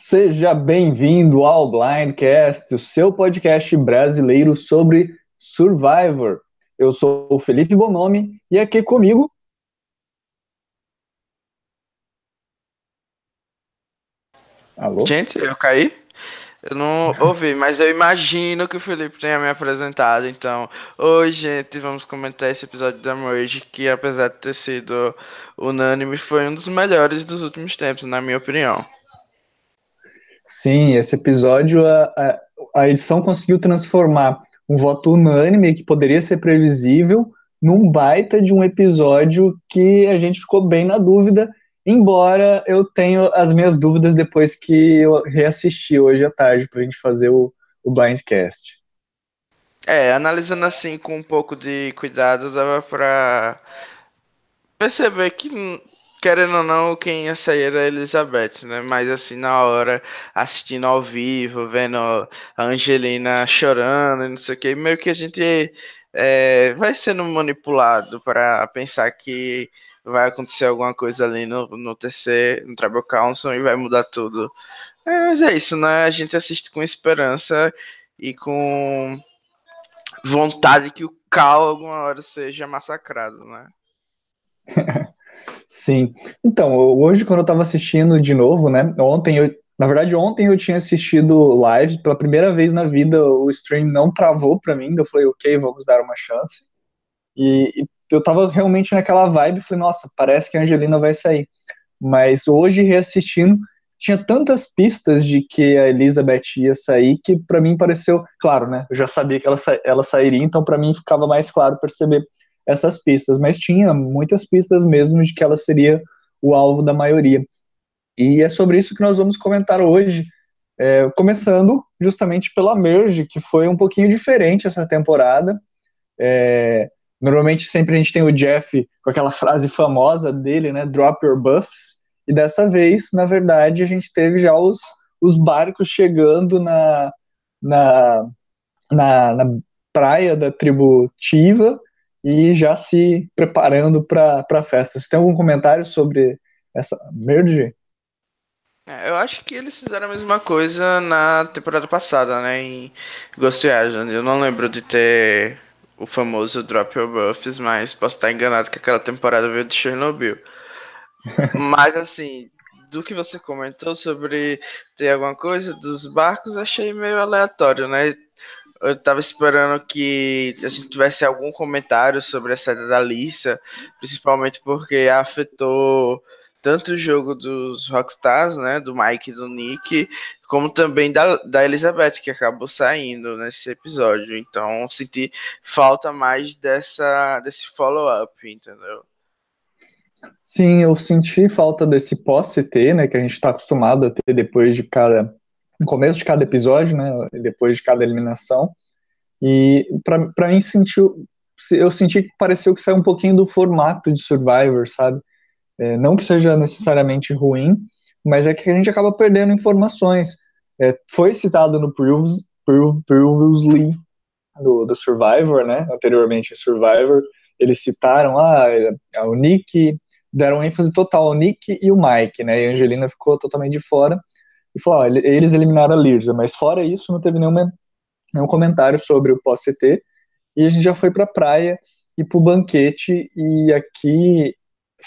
Seja bem-vindo ao Blindcast, o seu podcast brasileiro sobre Survivor. Eu sou o Felipe Bonomi e aqui comigo. Alô? Gente, eu caí? Eu não ouvi, mas eu imagino que o Felipe tenha me apresentado. Então, hoje, gente, vamos comentar esse episódio da Merge, que apesar de ter sido unânime, foi um dos melhores dos últimos tempos, na minha opinião. Sim, esse episódio, a, a, a edição conseguiu transformar um voto unânime, que poderia ser previsível, num baita de um episódio que a gente ficou bem na dúvida, embora eu tenha as minhas dúvidas depois que eu reassisti hoje à tarde para a gente fazer o, o Blindcast. É, analisando assim com um pouco de cuidado, dava para perceber que querendo ou não, quem ia sair era a Elizabeth, né? Mas assim, na hora, assistindo ao vivo, vendo a Angelina chorando e não sei o que, meio que a gente é, vai sendo manipulado para pensar que vai acontecer alguma coisa ali no, no TC, no Tribal Council e vai mudar tudo. É, mas é isso, né? A gente assiste com esperança e com vontade que o Cal alguma hora seja massacrado, né? Sim. Então, hoje, quando eu estava assistindo de novo, né? Ontem eu. Na verdade, ontem eu tinha assistido live pela primeira vez na vida, o stream não travou para mim, eu falei, ok, vamos dar uma chance. E, e eu tava realmente naquela vibe, falei, nossa, parece que a Angelina vai sair. Mas hoje, reassistindo, tinha tantas pistas de que a Elizabeth ia sair que para mim pareceu, claro, né? Eu já sabia que ela, ela sairia, então para mim ficava mais claro perceber essas pistas, mas tinha muitas pistas mesmo de que ela seria o alvo da maioria. E é sobre isso que nós vamos comentar hoje, é, começando justamente pela Merge, que foi um pouquinho diferente essa temporada. É, normalmente sempre a gente tem o Jeff com aquela frase famosa dele, né, drop your buffs, e dessa vez, na verdade, a gente teve já os, os barcos chegando na, na, na, na praia da tribo Tiva, e já se preparando para a festa. Você tem algum comentário sobre essa merge? É, eu acho que eles fizeram a mesma coisa na temporada passada, né? Em Ghost Island. Eu não lembro de ter o famoso Drop Your Buffs, mas posso estar enganado que aquela temporada veio de Chernobyl. mas assim, do que você comentou sobre ter alguma coisa dos barcos, achei meio aleatório, né? Eu tava esperando que a gente tivesse algum comentário sobre a saída da Lisa, principalmente porque afetou tanto o jogo dos Rockstars, né, do Mike e do Nick, como também da, da Elizabeth, que acabou saindo nesse episódio. Então, senti falta mais dessa, desse follow-up, entendeu? Sim, eu senti falta desse pós-CT, né, que a gente está acostumado a ter depois de cada no começo de cada episódio, né, depois de cada eliminação. E para mim sentiu, eu senti que pareceu que saiu um pouquinho do formato de Survivor, sabe? É, não que seja necessariamente ruim, mas é que a gente acaba perdendo informações. É, foi citado no Previous, Previously do, do Survivor, né? Anteriormente Survivor, eles citaram ah, o Nick, deram ênfase total ao Nick e o Mike, né? E a Angelina ficou totalmente de fora e falou: eles eliminaram a Lirza, mas fora isso, não teve nenhuma, nenhum comentário sobre o pós-CT. E a gente já foi para a praia e para o banquete. E aqui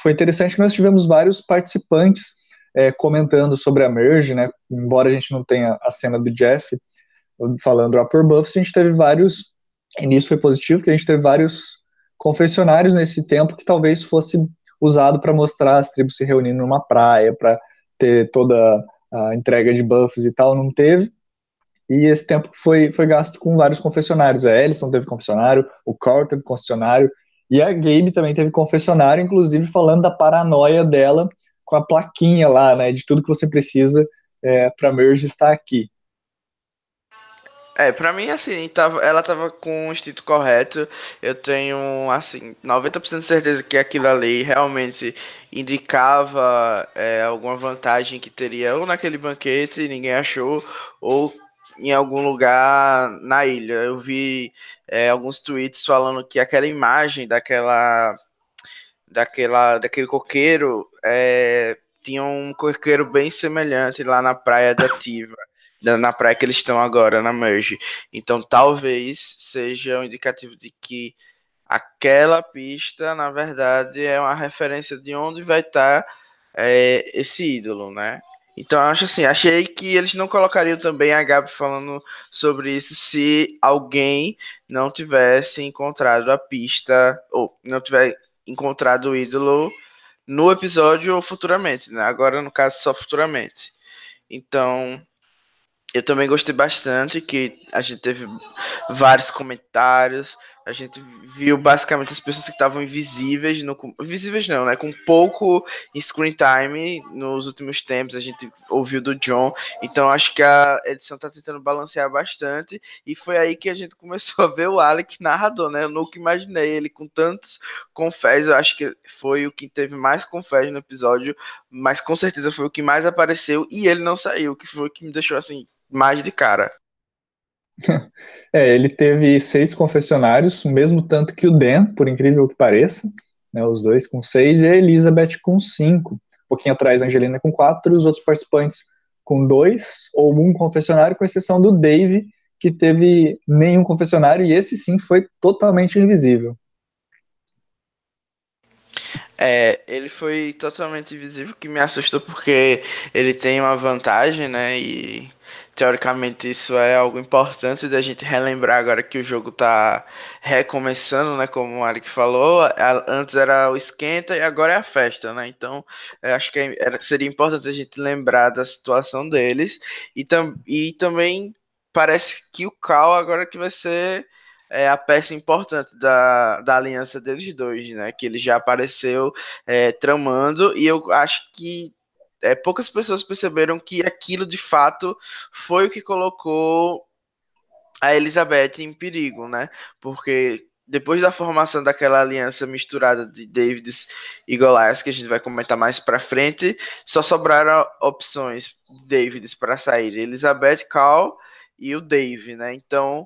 foi interessante que nós tivemos vários participantes é, comentando sobre a Merge, né? Embora a gente não tenha a cena do Jeff falando Upper Buffs, a gente teve vários. E nisso foi positivo, que a gente teve vários confessionários nesse tempo que talvez fosse usado para mostrar as tribos se reunindo numa praia, para ter toda a entrega de buffs e tal, não teve. E esse tempo foi, foi gasto com vários confessionários. A Ellison teve confessionário, o Carl teve confessionário, e a Gabe também teve confessionário, inclusive falando da paranoia dela com a plaquinha lá, né, de tudo que você precisa é, para Merge estar aqui. É, pra mim, assim, tava, ela tava com o instinto correto. Eu tenho, assim, 90% de certeza que aquilo ali realmente indicava é, alguma vantagem que teria ou naquele banquete e ninguém achou, ou em algum lugar na ilha. Eu vi é, alguns tweets falando que aquela imagem daquela daquela daquele coqueiro é, tinha um corqueiro bem semelhante lá na praia da Tiva, na praia que eles estão agora, na Merge. Então talvez seja um indicativo de que aquela pista, na verdade, é uma referência de onde vai estar é, esse ídolo, né? Então acho assim, achei que eles não colocariam também a Gabi falando sobre isso se alguém não tivesse encontrado a pista ou não tiver encontrado o ídolo no episódio ou futuramente, né? Agora no caso só futuramente. Então eu também gostei bastante que a gente teve vários comentários a gente viu basicamente as pessoas que estavam invisíveis, no, invisíveis não, né? Com pouco screen time nos últimos tempos. A gente ouviu do John. Então acho que a edição tá tentando balancear bastante. E foi aí que a gente começou a ver o Alec narrador, né? Eu nunca imaginei ele com tantos confés. Eu acho que foi o que teve mais confés no episódio, mas com certeza foi o que mais apareceu e ele não saiu, que foi o que me deixou assim mais de cara. É, ele teve seis confessionários, mesmo tanto que o Dan, por incrível que pareça, né, os dois com seis, e a Elizabeth com cinco. Um pouquinho atrás a Angelina com quatro, os outros participantes com dois ou um confessionário, com exceção do Dave, que teve nenhum confessionário, e esse sim foi totalmente invisível. É, ele foi totalmente invisível, que me assustou porque ele tem uma vantagem, né? E teoricamente isso é algo importante da gente relembrar agora que o jogo tá recomeçando, né? Como o Arik falou, antes era o esquenta e agora é a festa, né? Então, acho que é, seria importante a gente lembrar da situação deles e, tam, e também parece que o Cal agora que vai ser é a peça importante da, da aliança deles dois, né? Que ele já apareceu é, tramando e eu acho que é, poucas pessoas perceberam que aquilo de fato foi o que colocou a Elizabeth em perigo, né? Porque depois da formação daquela aliança misturada de Davids e Goliath, que a gente vai comentar mais para frente, só sobraram opções de Davids para sair, Elizabeth, Cal e o Dave, né? Então,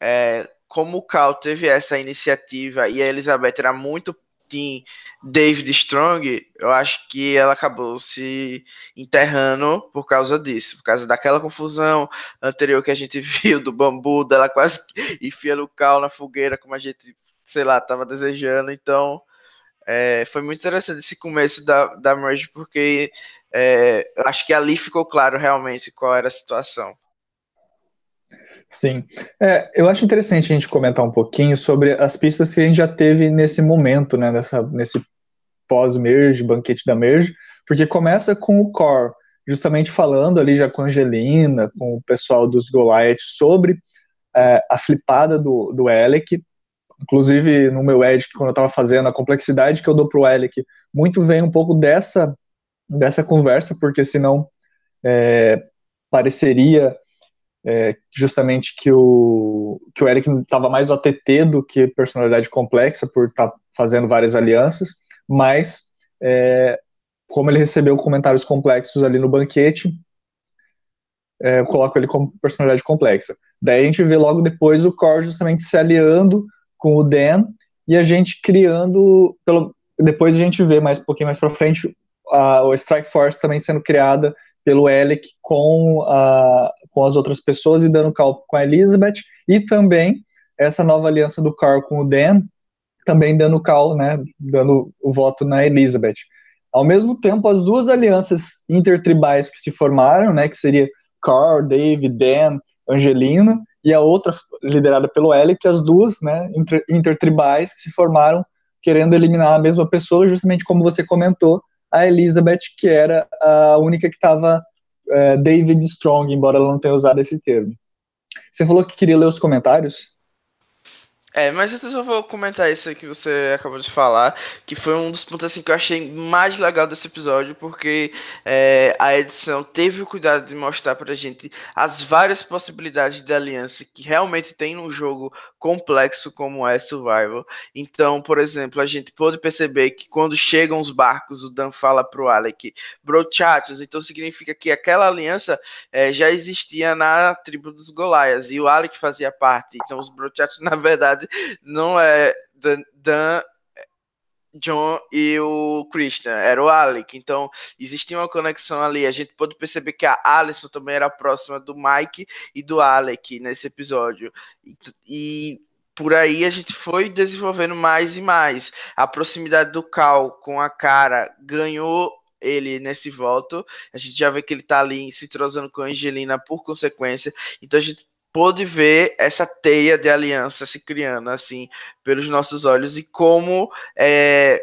é, como o Cal teve essa iniciativa e a Elizabeth era muito Team David Strong, eu acho que ela acabou se enterrando por causa disso, por causa daquela confusão anterior que a gente viu do bambu, dela quase enfia o cal na fogueira, como a gente, sei lá, estava desejando. Então, é, foi muito interessante esse começo da, da merge, porque é, eu acho que ali ficou claro realmente qual era a situação. Sim. É, eu acho interessante a gente comentar um pouquinho sobre as pistas que a gente já teve nesse momento, né, nessa, nesse pós-merge, banquete da merge, porque começa com o core, justamente falando ali já com a Angelina, com o pessoal dos Goliath sobre é, a flipada do, do Alec, inclusive no meu edit, quando eu estava fazendo, a complexidade que eu dou para o Alec, muito vem um pouco dessa, dessa conversa, porque senão é, pareceria é, justamente que o, que o Eric estava mais OTT do que personalidade complexa, por estar tá fazendo várias alianças, mas é, como ele recebeu comentários complexos ali no banquete, é, eu coloco ele como personalidade complexa. Daí a gente vê logo depois o Core justamente se aliando com o Dan e a gente criando, pelo, depois a gente vê mais um pouquinho mais para frente a, o Strike Force também sendo criada pelo Alec com, a, com as outras pessoas e dando cal com a Elizabeth, e também essa nova aliança do Carl com o Dan, também dando cal, né, dando o voto na Elizabeth. Ao mesmo tempo, as duas alianças intertribais que se formaram, né, que seria Carl, Dave, Dan, Angelina, e a outra liderada pelo Alec, as duas, né, inter, intertribais que se formaram querendo eliminar a mesma pessoa, justamente como você comentou, a Elizabeth, que era a única que estava é, David Strong, embora ela não tenha usado esse termo. Você falou que queria ler os comentários? É, mas eu só vou comentar isso que você acabou de falar, que foi um dos pontos assim que eu achei mais legal desse episódio, porque é, a edição teve o cuidado de mostrar pra gente as várias possibilidades de aliança que realmente tem num jogo complexo como é Survival. Então, por exemplo, a gente pôde perceber que quando chegam os barcos, o Dan fala pro Alec, brochatos, então significa que aquela aliança é, já existia na tribo dos Golaias, e o Alec fazia parte. Então, os brochatos, na verdade, não é Dan, Dan John e o Christian, era o Alec. Então, existia uma conexão ali. A gente pôde perceber que a Alison também era próxima do Mike e do Alec nesse episódio. E, e por aí a gente foi desenvolvendo mais e mais. A proximidade do Cal com a cara ganhou ele nesse voto. A gente já vê que ele tá ali se trozando com a Angelina por consequência. Então a gente pôde ver essa teia de aliança se criando assim pelos nossos olhos e como é,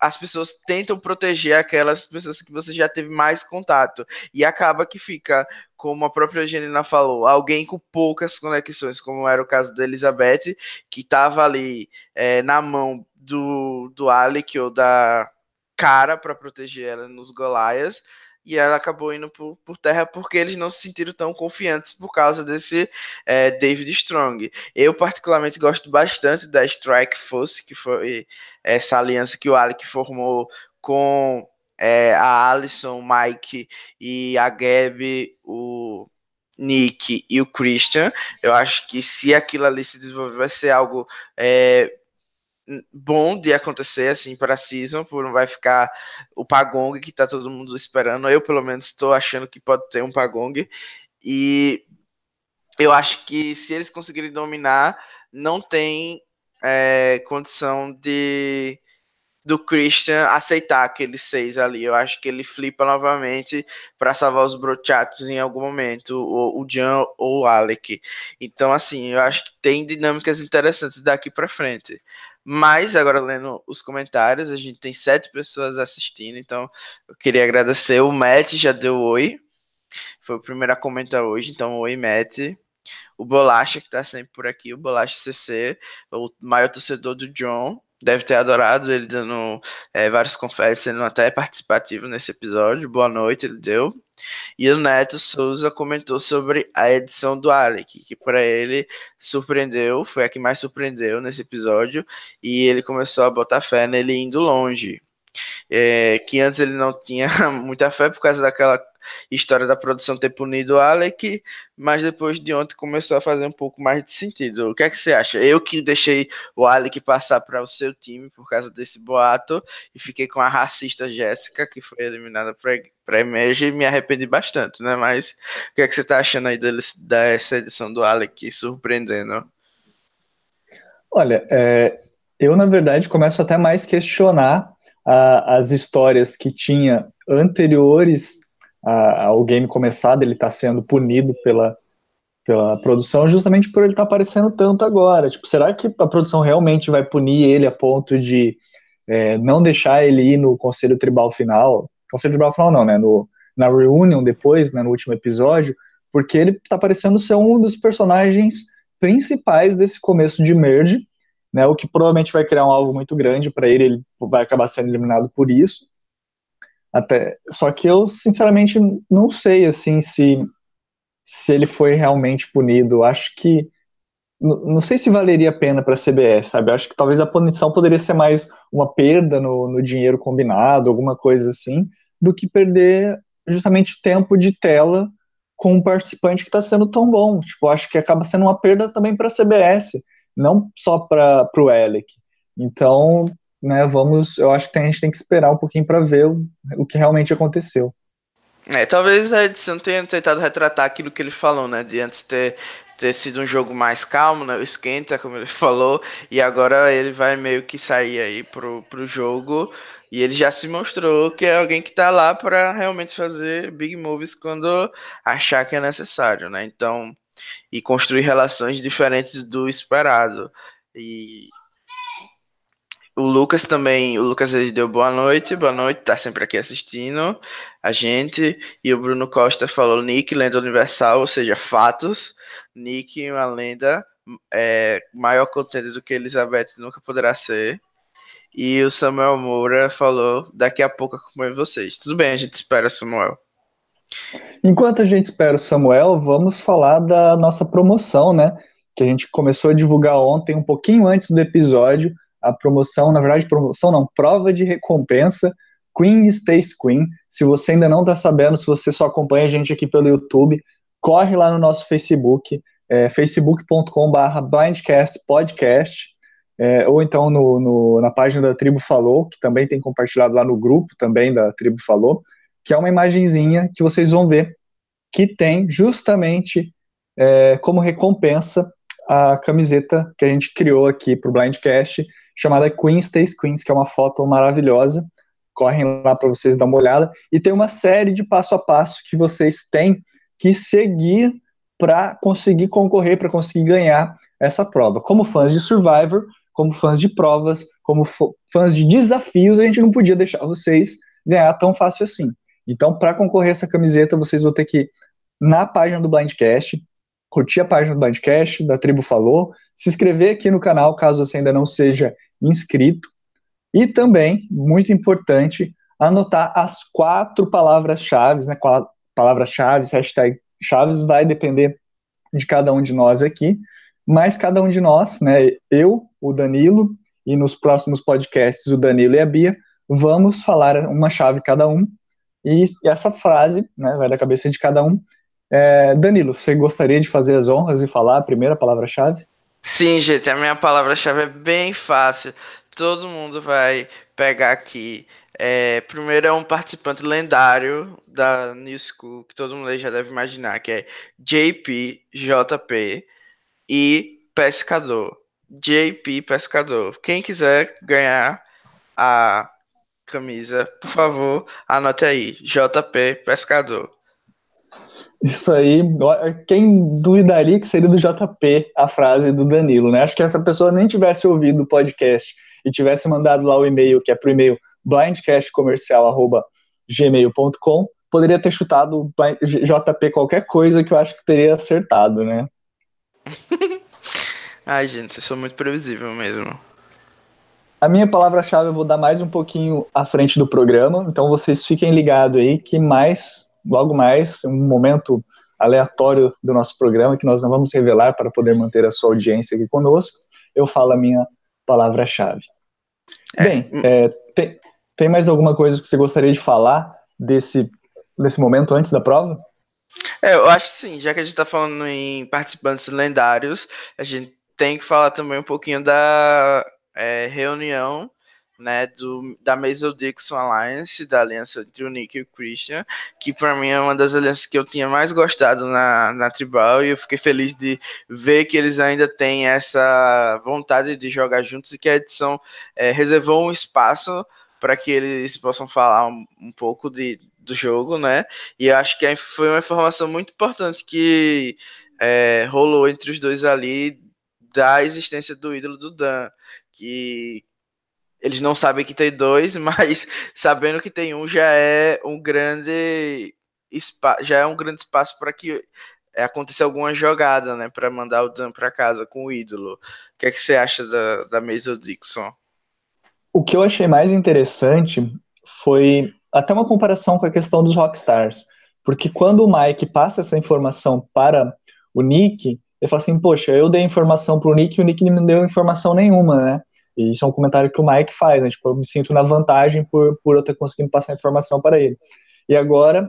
as pessoas tentam proteger aquelas pessoas que você já teve mais contato. E acaba que fica como a própria Angelina falou, alguém com poucas conexões, como era o caso da Elizabeth, que estava ali é, na mão do, do Alec ou da cara para proteger ela nos Golaias, e ela acabou indo por, por, terra porque eles não se sentiram tão confiantes por causa desse é, David Strong. Eu, particularmente, gosto bastante da Strike Force, que foi essa aliança que o Alec formou com é, a Alison, o Mike e a Gabi, o Nick e o Christian. Eu acho que se aquilo ali se desenvolver, vai ser algo. É, bom de acontecer assim para a season, por não vai ficar o Pagong que tá todo mundo esperando. Eu pelo menos estou achando que pode ter um Pagong e eu acho que se eles conseguirem dominar, não tem é, condição de do Christian aceitar aqueles seis ali. Eu acho que ele flipa novamente para salvar os brochatos em algum momento, o, Jan ou o Alec. Então, assim, eu acho que tem dinâmicas interessantes daqui para frente. Mas, agora lendo os comentários, a gente tem sete pessoas assistindo, então eu queria agradecer. O Matt já deu oi, foi o primeiro a comentar hoje, então oi, Matt. O Bolacha, que tá sempre por aqui, o Bolacha CC, o maior torcedor do John, deve ter adorado ele dando é, vários confessos, sendo até participativo nesse episódio. Boa noite, ele deu. E o Neto Souza comentou sobre a edição do Alec, que para ele surpreendeu, foi a que mais surpreendeu nesse episódio, e ele começou a botar fé nele indo longe. É, que antes ele não tinha muita fé por causa daquela história da produção ter punido o Alec, mas depois de ontem começou a fazer um pouco mais de sentido. O que é que você acha? Eu que deixei o Alec passar para o seu time por causa desse boato e fiquei com a racista Jéssica, que foi eliminada para Emerge, e me arrependi bastante, né? Mas o que é que você está achando aí dessa edição do Alec surpreendendo? Olha, é, eu na verdade começo até mais questionar a, as histórias que tinha anteriores a, ao game começado, ele está sendo punido pela, pela produção justamente por ele estar tá aparecendo tanto agora. Tipo, será que a produção realmente vai punir ele a ponto de é, não deixar ele ir no conselho tribal final? Conselho tribal final não, né? No, na reunion depois, né, no último episódio, porque ele está parecendo ser um dos personagens principais desse começo de merge, né? O que provavelmente vai criar um alvo muito grande para ele, ele vai acabar sendo eliminado por isso. Até, só que eu, sinceramente, não sei, assim, se, se ele foi realmente punido. Acho que, não sei se valeria a pena para a CBS, sabe? Acho que talvez a punição poderia ser mais uma perda no, no dinheiro combinado, alguma coisa assim, do que perder justamente tempo de tela com um participante que está sendo tão bom. Tipo, acho que acaba sendo uma perda também para a CBS, não só para o Alec. Então, né, vamos, eu acho que a gente tem que esperar um pouquinho para ver o, o que realmente aconteceu. É, talvez a edição tenha tentado retratar aquilo que ele falou, né, de antes ter, ter sido um jogo mais calmo, né, esquenta, como ele falou, e agora ele vai meio que sair aí pro, pro jogo, e ele já se mostrou que é alguém que tá lá para realmente fazer big moves quando achar que é necessário, né, então, e construir relações diferentes do esperado, e o Lucas também, o Lucas ele deu boa noite, boa noite, tá sempre aqui assistindo a gente. E o Bruno Costa falou Nick, lenda universal, ou seja, fatos. Nick, uma lenda é, maior contente do que Elizabeth nunca poderá ser. E o Samuel Moura falou: daqui a pouco acompanho vocês. Tudo bem, a gente espera, Samuel. Enquanto a gente espera o Samuel, vamos falar da nossa promoção, né? Que a gente começou a divulgar ontem, um pouquinho antes do episódio a promoção, na verdade, promoção não, prova de recompensa Queen Stays Queen. Se você ainda não está sabendo, se você só acompanha a gente aqui pelo YouTube, corre lá no nosso Facebook, é, facebook.com.br blindcastpodcast. é, ou então no, no, na página da Tribo Falou, que também tem compartilhado lá no grupo também da Tribo Falou, que é uma imagenzinha que vocês vão ver que tem justamente é, como recompensa a camiseta que a gente criou aqui para o Blindcast, chamada Queen Stays Queens, que é uma foto maravilhosa. Correm lá para vocês dar uma olhada. E tem uma série de passo a passo que vocês têm que seguir para conseguir concorrer, para conseguir ganhar essa prova. Como fãs de Survivor, como fãs de provas, como fãs de desafios, a gente não podia deixar vocês ganhar tão fácil assim. Então, para concorrer essa camiseta, vocês vão ter que ir na página do Blindcast, curtir a página do Blindcast, da Tribo Falou, se inscrever aqui no canal, caso você ainda não seja inscrito, e também, muito importante, anotar as quatro palavras-chave, né, palavras-chave, hashtag chaves, vai depender de cada um de nós aqui, mas cada um de nós, né, eu, o Danilo, e nos próximos podcasts o Danilo e a Bia, vamos falar uma chave cada um, e essa frase, né, vai da cabeça de cada um. É, Danilo, você gostaria de fazer as honras e falar a primeira palavra-chave? Sim, gente, a minha palavra-chave é bem fácil. Todo mundo vai pegar aqui. É, primeiro é um participante lendário da New School, que todo mundo já deve imaginar, que é JP, JP e Pescador. JP Pescador. Quem quiser ganhar a camisa, por favor, anote aí. JP Pescador. Isso aí, quem duvidaria que seria do JP a frase do Danilo, né? Acho que essa pessoa nem tivesse ouvido o podcast e tivesse mandado lá o e-mail, que é pro e-mail blindcastcomercial.gmail.com, poderia ter chutado JP qualquer coisa que eu acho que teria acertado, né? Ai, gente, vocês são muito previsível mesmo. A minha palavra-chave eu vou dar mais um pouquinho à frente do programa, então vocês fiquem ligados aí que mais, logo mais, um momento aleatório do nosso programa que nós não vamos revelar para poder manter a sua audiência aqui conosco, eu falo a minha palavra-chave. É. Bem, é, tem, tem mais alguma coisa que você gostaria de falar desse, desse momento antes da prova? É, eu acho que sim, já que a gente está falando em participantes lendários, a gente tem que falar também um pouquinho da é, reunião né, do, da Mason Dixon Alliance, da aliança entre o Nick e o Christian, que para mim é uma das alianças que eu tinha mais gostado na, na Tribal, e eu fiquei feliz de ver que eles ainda têm essa vontade de jogar juntos e que a edição é, reservou um espaço para que eles possam falar um, um pouco de, do jogo, né? E eu acho que foi uma informação muito importante que é, rolou entre os dois ali da existência do ídolo do Dan que eles não sabem que tem dois, mas sabendo que tem um já é um grande espaço, já é um grande espaço para que aconteça alguma jogada, né, para mandar o Dan para casa com o ídolo. O que é que você acha da, da Mason Dixon? O que eu achei mais interessante foi até uma comparação com a questão dos Rockstars, porque quando o Mike passa essa informação para o Nick, ele fala assim, poxa, eu dei informação pro Nick e o Nick não me deu informação nenhuma, né? E isso é um comentário que o Mike faz, né? Tipo, eu me sinto na vantagem por, por eu ter conseguido passar informação para ele. E agora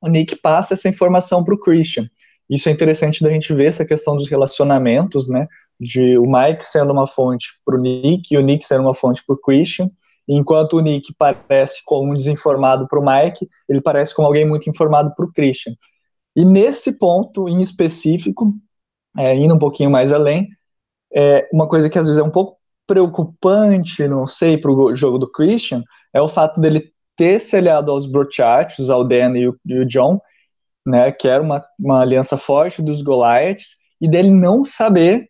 o Nick passa essa informação para o Christian. Isso é interessante da gente ver essa questão dos relacionamentos, né? De o Mike sendo uma fonte para o Nick e o Nick sendo uma fonte para o Christian. Enquanto o Nick parece como um desinformado para o Mike, ele parece como alguém muito informado para o Christian. E nesse ponto em específico, é, indo um pouquinho mais além, é uma coisa que às vezes é um pouco preocupante, não sei, para o jogo do Christian, é o fato dele ter se aliado aos Brochachos, ao Dan e o, e o John, né, que era uma, uma aliança forte dos Goliaths, e dele não saber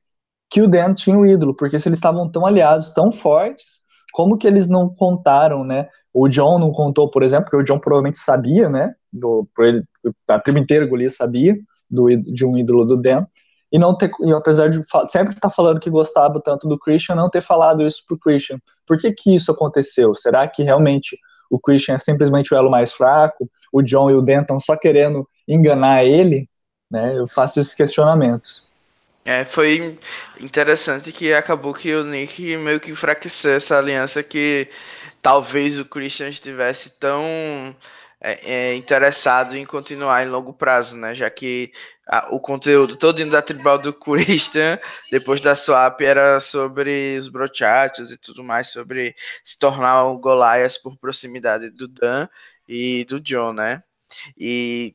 que o Dan tinha o ídolo, porque se eles estavam tão aliados, tão fortes, como que eles não contaram, né? O John não contou, por exemplo, porque o John provavelmente sabia, né? Do, ele, a tribo inteira Goliath sabia do, de um ídolo do Dan, e não ter, e apesar de sempre estar tá falando que gostava tanto do Christian, não ter falado isso pro Christian. Por que que isso aconteceu? Será que realmente o Christian é simplesmente o elo mais fraco? O John e o estão só querendo enganar ele? Né? Eu faço esses questionamentos. É, foi interessante que acabou que o Nick meio que enfraqueceu essa aliança que talvez o Christian estivesse tão é, é, interessado em continuar em longo prazo, né? Já que a, o conteúdo todo da tribal do Christian, depois da swap, era sobre os brochatos e tudo mais, sobre se tornar o Goliath por proximidade do Dan e do John, né? E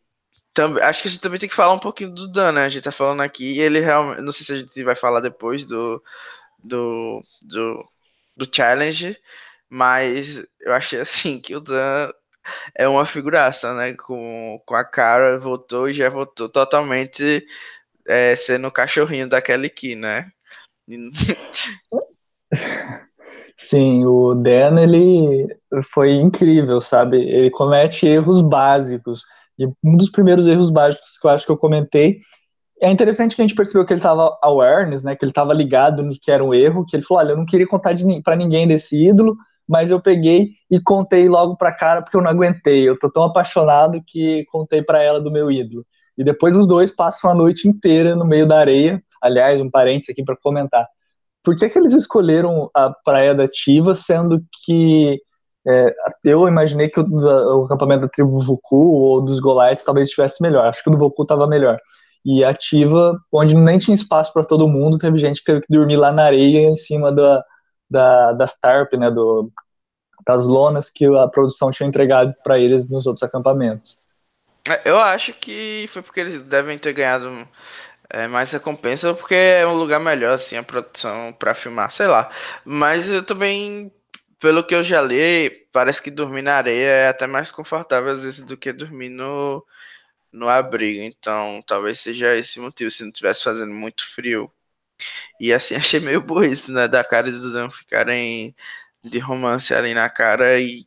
também, acho que a gente também tem que falar um pouquinho do Dan, né? A gente tá falando aqui, ele realmente. Não sei se a gente vai falar depois do. do. do, do challenge, mas eu achei assim que o Dan é uma figuraça, né? Com, com a cara, voltou e já voltou totalmente é, sendo o cachorrinho da Kelly Key, né? Sim, o Dan, ele foi incrível, sabe? Ele comete erros básicos. E um dos primeiros erros básicos que eu acho que eu comentei é interessante que a gente percebeu que ele estava awareness, né? Que ele estava ligado no que era um erro, que ele falou, olha, eu não queria contar para ninguém desse ídolo, mas eu peguei e contei logo pra cara porque eu não aguentei. Eu tô tão apaixonado que contei para ela do meu ídolo. E depois os dois passam a noite inteira no meio da areia. Aliás, um parênteses aqui para comentar. Por que, que eles escolheram a Praia da Tiva, sendo que é, eu imaginei que o, o, acampamento da tribo Vuku ou dos Goliaths talvez estivesse melhor. Acho que o do Vuku estava melhor. E a Tiva, onde nem tinha espaço para todo mundo, teve gente que teve que dormir lá na areia em cima da, da, das TARP, né, do, das lonas que a produção tinha entregado para eles nos outros acampamentos. É, eu acho que foi porque eles devem ter ganhado é, mais recompensa, porque é um lugar melhor, assim, a produção para filmar, sei lá. Mas eu também, pelo que eu já li, parece que dormir na areia é até mais confortável às vezes do que dormir no, no abrigo. Então, talvez seja esse motivo, se não estivesse fazendo muito frio. E assim, achei meio burrice, né? Da cara dos dois ficarem de romance ali na cara e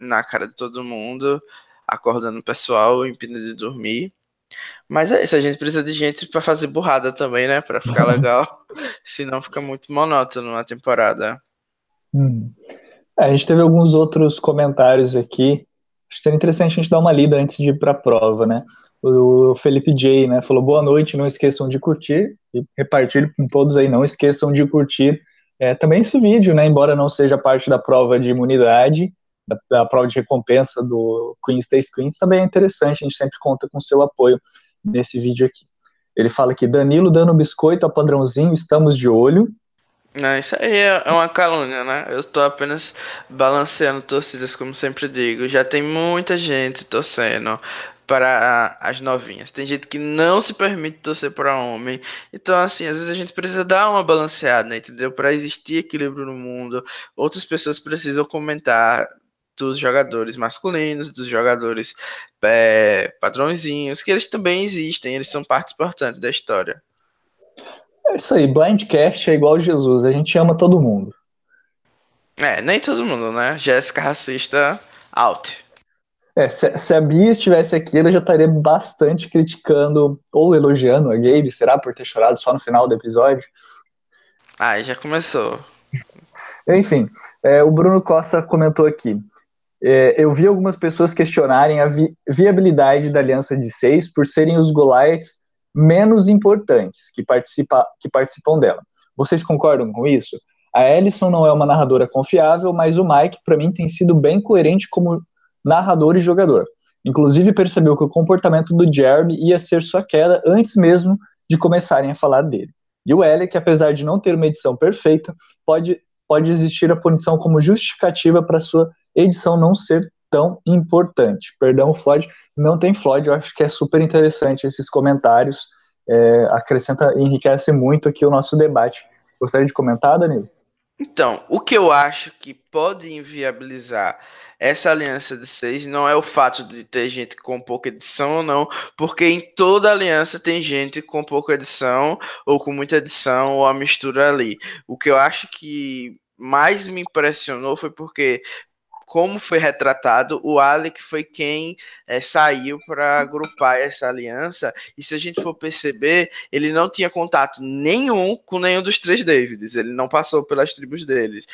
na cara de todo mundo, acordando o pessoal, impedindo de dormir. Mas é isso, a gente precisa de gente para fazer burrada também, né? Para ficar legal. Senão fica muito monótono a temporada. Hum. É, a gente teve alguns outros comentários aqui. Acho que seria interessante a gente dar uma lida antes de ir para a prova, né? O Felipe J, né, falou boa noite, não esqueçam de curtir e repartir com todos aí, não esqueçam de curtir é, também esse vídeo, né, embora não seja parte da prova de imunidade, da, da prova de recompensa do Queen Stays Queens, também é interessante, a gente sempre conta com seu apoio nesse vídeo aqui. Ele fala que Danilo dando biscoito a padrãozinho, estamos de olho. Não, isso aí é, é uma calúnia, né? Eu estou apenas balanceando torcidas, como sempre digo. Já tem muita gente torcendo para as novinhas. Tem gente que não se permite torcer para homem. Então, assim, às vezes a gente precisa dar uma balanceada, né, entendeu? Para existir equilíbrio no mundo. Outras pessoas precisam comentar dos jogadores masculinos, dos jogadores é, que eles também existem, eles são parte importante da história. É isso aí, Blindcast é igual Jesus, a gente ama todo mundo. É, nem todo mundo, né? Jéssica racista, out. É, se, se, a Bia estivesse aqui, ela já estaria bastante criticando ou elogiando a Gabe, será, por ter chorado só no final do episódio? Ah, já começou. Enfim, é, o Bruno Costa comentou aqui. É, eu vi algumas pessoas questionarem a vi viabilidade da Aliança de Seis por serem os Goliaths menos importantes que, participa que participam dela. Vocês concordam com isso? A Ellison não é uma narradora confiável, mas o Mike, para mim, tem sido bem coerente como narrador e jogador. Inclusive percebeu que o comportamento do Jeremy ia ser sua queda antes mesmo de começarem a falar dele. E o Ellie, apesar de não ter uma edição perfeita, pode, pode existir a punição como justificativa para sua edição não ser tão importante. Perdão, Floyd, não tem Floyd, eu acho que é super interessante esses comentários, é, acrescenta, enriquece muito aqui o nosso debate. Gostaria de comentar, Danilo? Então, o que eu acho que pode inviabilizar essa aliança de seis não é o fato de ter gente com pouca edição ou não, porque em toda aliança tem gente com pouca edição ou com muita edição ou a mistura ali. O que eu acho que mais me impressionou foi porque como foi retratado, o Alec foi quem é, saiu para agrupar essa aliança. E se a gente for perceber, ele não tinha contato nenhum com nenhum dos três Davids. Ele não passou pelas tribos deles.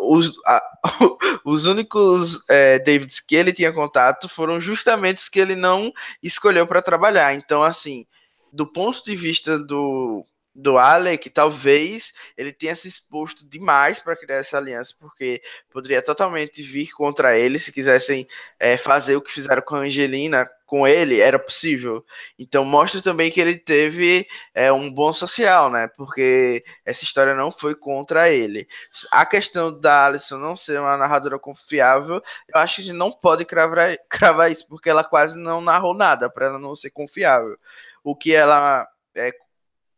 Os, a, os únicos é, Davids que ele tinha contato foram justamente os que ele não escolheu para trabalhar. Então, assim, do ponto de vista do do Alec, talvez ele tenha se exposto demais para criar essa aliança, porque poderia totalmente vir contra ele se quisessem é, fazer o que fizeram com a Angelina com ele, era possível. Então mostra também que ele teve é, um bom social, né? Porque essa história não foi contra ele. A questão da Alison não ser uma narradora confiável, eu acho que a gente não pode cravar, cravar isso, porque ela quase não narrou nada para ela não ser confiável. O que ela é,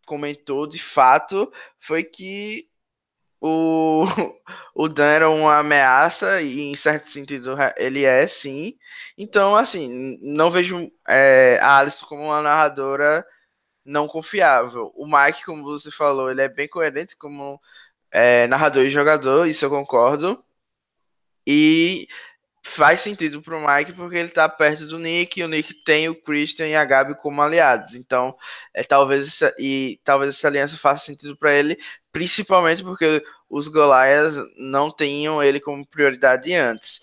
comentou de fato foi que o, o Dan era uma ameaça e em certo sentido ele é sim. Então, assim, não vejo é, a Alice como uma narradora não confiável. O Mike, como você falou, ele é bem coerente como é, narrador e jogador, isso eu concordo. E faz sentido pro Mike porque ele tá perto do Nick e o Nick tem o Christian e a Gabi como aliados. Então, é talvez essa, e talvez essa aliança faça sentido para ele, principalmente porque os Goliaths não tinham ele como prioridade antes.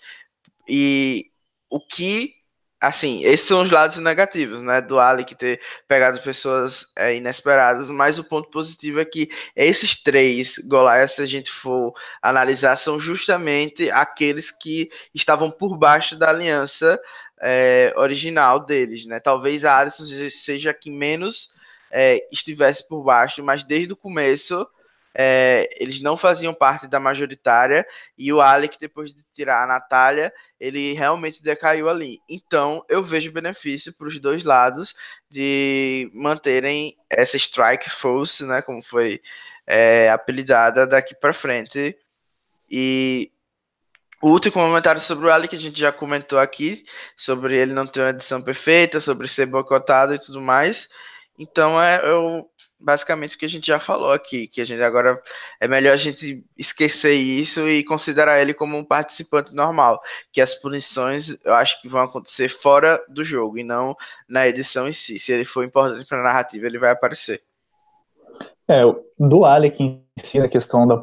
E o que assim, esses são os lados negativos, né, do Alec ter pegado pessoas é, inesperadas, mas o ponto positivo é que esses três Goliaths, se a gente for analisar, são justamente aqueles que estavam por baixo da aliança é, original deles, né, talvez a Alison seja a que menos é, estivesse por baixo, mas desde o começo é, eles não faziam parte da majoritária e o Alec, depois de tirar a Natália, ele realmente decaiu ali. Então, eu vejo benefício para os dois lados de manterem essa strike force, né, como foi é, apelidada daqui para frente. E o último comentário sobre o Alec, a gente já comentou aqui, sobre ele não ter uma edição perfeita, sobre ser boicotado e tudo mais. Então, é, eu basicamente o que a gente já falou aqui, que a gente agora é melhor a gente esquecer isso e considerar ele como um participante normal, que as punições eu acho que vão acontecer fora do jogo e não na edição em si. Se ele for importante para a narrativa, ele vai aparecer. É, do Alec em si, a questão da,